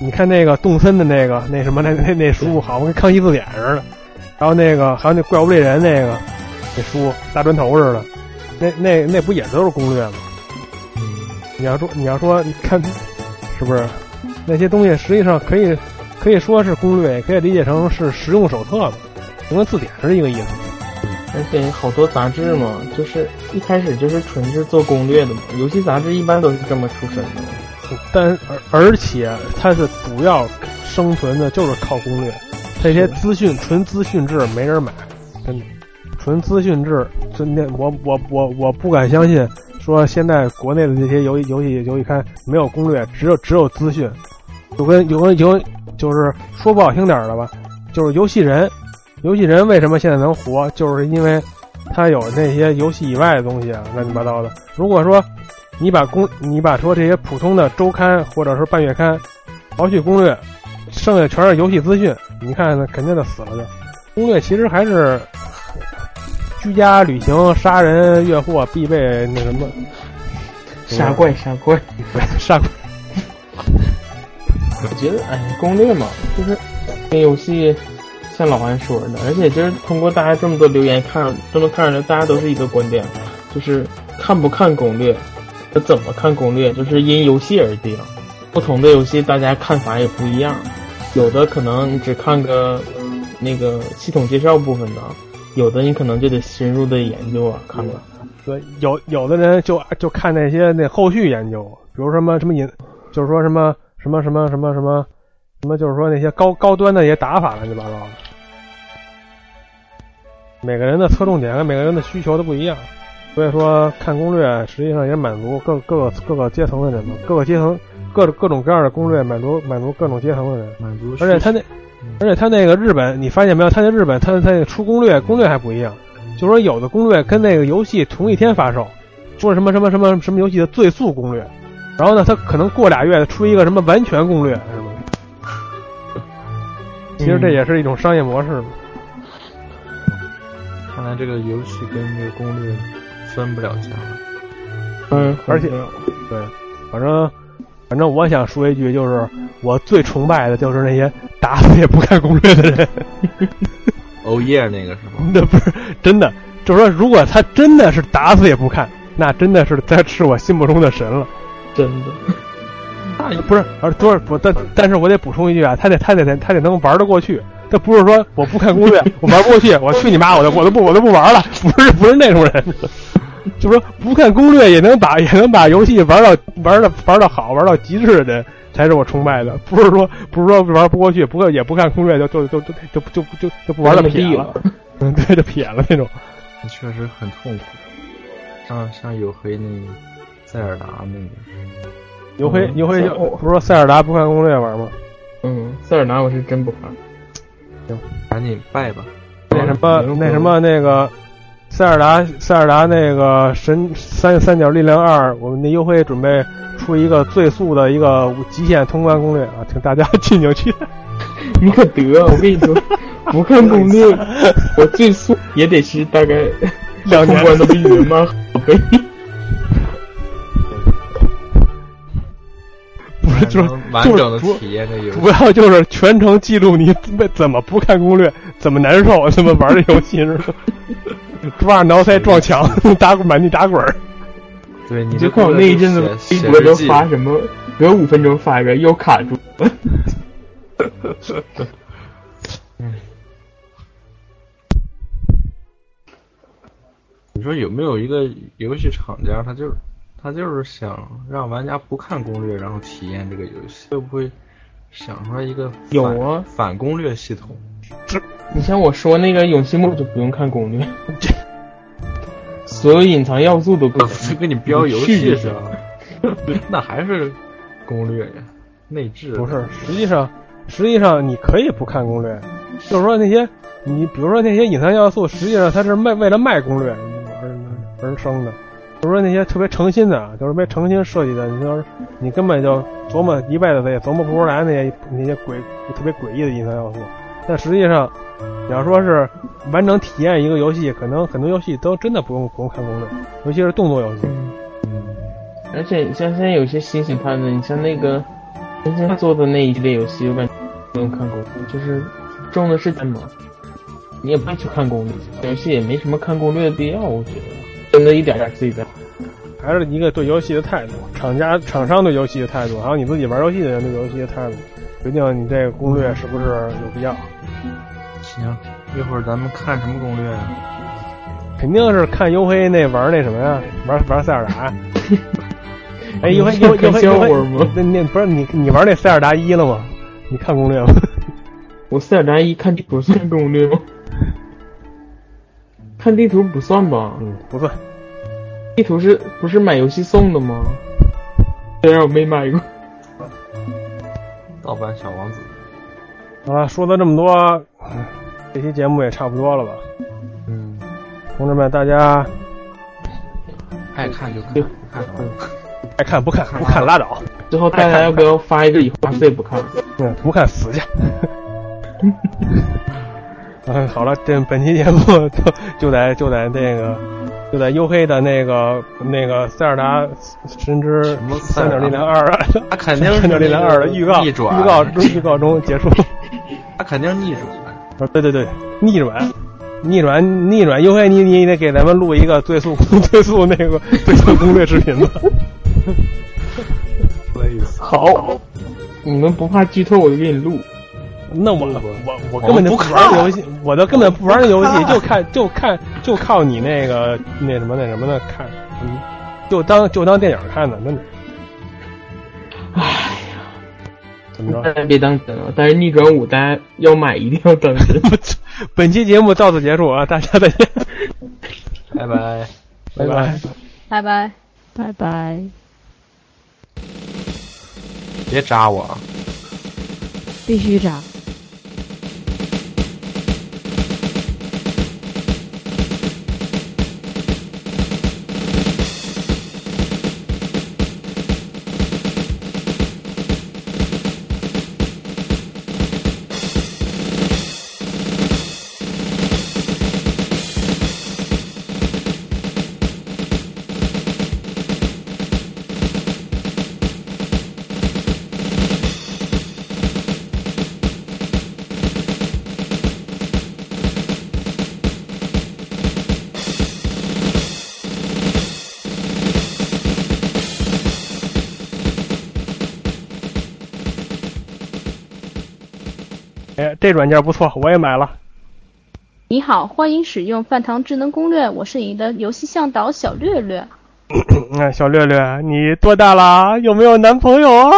你看那个动森的那个那什么那那那书，好像跟康熙字典似的。然后那个还有那怪物猎人那个那书大砖头似的，那那那不也都是攻略吗？你要说你要说你看是不是那些东西实际上可以。可以说是攻略，也可以理解成是实用手册吧，就跟字典是一个意思。而且好多杂志嘛，就是一开始就是纯是做攻略的嘛。游戏杂志一般都是这么出身的。但而而且它是主要生存的就是靠攻略，这些资讯纯资讯制没人买，真的，纯资讯制，真的，我我我我不敢相信，说现在国内的这些游戏游戏游戏刊没有攻略，只有只有资讯，有跟有跟有。就是说不好听点的吧，就是游戏人，游戏人为什么现在能活，就是因为他有那些游戏以外的东西啊，乱七八糟的。如果说你把公，你把说这些普通的周刊或者是半月刊刨去攻略，剩下全是游戏资讯，你看那肯定就死了就。攻略其实还是居家旅行、杀人越货必备那什么，杀怪杀怪杀怪。我觉得，哎，攻略嘛，就是跟游戏，像老韩说的，而且就是通过大家这么多留言看，都能看出来，大家都是一个观点，就是看不看攻略，和怎么看攻略，就是因游戏而定。不同的游戏，大家看法也不一样。有的可能你只看个那个系统介绍部分的，有的你可能就得深入的研究啊，看了。对，有有的人就就看那些那后续研究，比如什么什么引，就是说什么。什么什么什么什么什么，就是说那些高高端的一些打法乱七八糟的。每个人的侧重点跟每个人的需求都不一样，所以说看攻略实际上也满足各各个各个阶层的人嘛，各个阶层各各种各样的攻略满足满足各种阶层的人。满足。而且他那，而且他那个日本，你发现没有？他那日本，他他那出攻略攻略还不一样，就说有的攻略跟那个游戏同一天发售，说什么什么什么什么游戏的最速攻略。然后呢，他可能过俩月出一个什么完全攻略，是吗？其实这也是一种商业模式嘛。看来这个游戏跟这个攻略分不了家了。嗯，而且对，反正反正我想说一句，就是我最崇拜的就是那些打死也不看攻略的人。欧耶，那个是吗？那不是真的，就是说，如果他真的是打死也不看，那真的是他是我心目中的神了。真的。不是，而多不，但但是我得补充一句啊，他得他得他得能玩得过去，他不是说我不看攻略，我玩不过去，我去你妈，我就我都不我都不玩了，不是不是那种人，就是说不看攻略也能把也能把游戏玩到玩到玩到好玩到极致的人，才是我崇拜的，不是说不是说玩不过去，不过也不看攻略就就就就就就就就不玩了撇了，嗯，对，就撇了那种，确实很痛苦，像像有回那个塞尔达那个。牛辉，牛辉就不是说塞尔达不看攻略玩吗？嗯，塞尔达我是真不看。行，赶紧拜吧。那什么那什么那个塞尔达塞尔达那个神三三角力量二，我们那优惠准备出一个最速的一个极限通关攻略啊，请大家敬请期待。你可得，我跟你说，不看攻略，我最速也得是大概两通关的比你们慢好倍。不是，就是完整的体验这游戏，主要就是全程记录你怎么不看攻略，怎么难受，怎么玩这游戏是吧？抓着挠腮撞墙，打滚满地打滚儿。对，你就看我那一阵子微博都发什么，隔五分钟发一个又卡住。你说有没有一个游戏厂家，他就是？他就是想让玩家不看攻略，然后体验这个游戏，会不会想出来一个有啊反攻略系统？这你像我说那个永期末就不用看攻略，所有隐藏要素都不 给你标游戏上，那还是攻略呀？内置不是？实际上，实际上你可以不看攻略，就是说那些你比如说那些隐藏要素，实际上它是卖为了卖攻略而而生的。比如说那些特别诚心的，就是别诚心设计的，你说你根本就琢磨一辈子也琢磨不出来那些那些诡特别诡异的隐藏要素。但实际上，你要说是完整体验一个游戏，可能很多游戏都真的不用不用看攻略，尤其是动作游戏。嗯。而且你像现在有些新型派的，你像那个真正做的那一系列游戏，我感觉不用看攻略，就是重的是嘛，你也不会去看攻略，游戏也没什么看攻略的必要，我觉得。真的一点点自己在，还是一个对游戏的态度，厂家、厂商对游戏的态度，还有你自己玩游戏的人对游戏的态度，决定你这个攻略是不是有必要。行，一会儿咱们看什么攻略啊？肯定是看优黑那玩那什么呀，玩玩塞尔达。哎，优黑优优黑优黑，那那不是你你玩那塞尔达一了吗？你看攻略吗？我塞尔达一看地图算攻略吗？看地图不算吧？嗯，不算。地图是不是买游戏送的吗？虽然我没买过。盗版小王子。好了，说了这么多，这期节目也差不多了吧？嗯。同志们，大家爱看就看，看爱看不看不看拉倒。最后大家要不要发一个以后死也不看？嗯，不看死去。嗯，好了，这本期节目 就就在就在那个就在黝黑的那个那个塞尔达神之什么三点零零二，他肯定 三点零零二的预告逆转预告中预告中结束。他肯定逆转。啊，对对对，逆转，逆转逆转，黝黑你你得给咱们录一个最速最速那个最速攻略视频吧。好，你们不怕剧透，我就给你录。那我我我根本就不玩游戏，我都根本不玩那游戏，就看就看就靠你那个那什么那什么的看，就当就当电影看的，真的。哎呀，怎么着？别当真啊！但是逆转五，大家要买一定要当真。本期节目到此结束啊！大家再见，拜拜，拜拜，拜拜，拜拜。别扎我啊！必须扎。这软件不错，我也买了。你好，欢迎使用饭堂智能攻略，我是你的游戏向导小略略。哎，小略略，你多大了？有没有男朋友啊？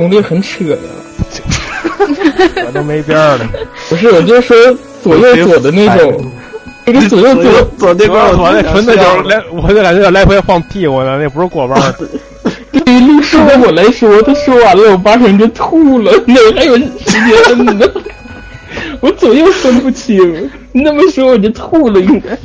攻略很扯呀！我都没边儿了。不是，我就说左右左的那种，那个左右左左那我我那纯粹就是来，我就感觉来回放屁股呢，那不是过弯儿。对于律师的我来说，他说完了，我八成就吐了，哪还有时间呢？我左右分不清，你那么说我就吐了，应该。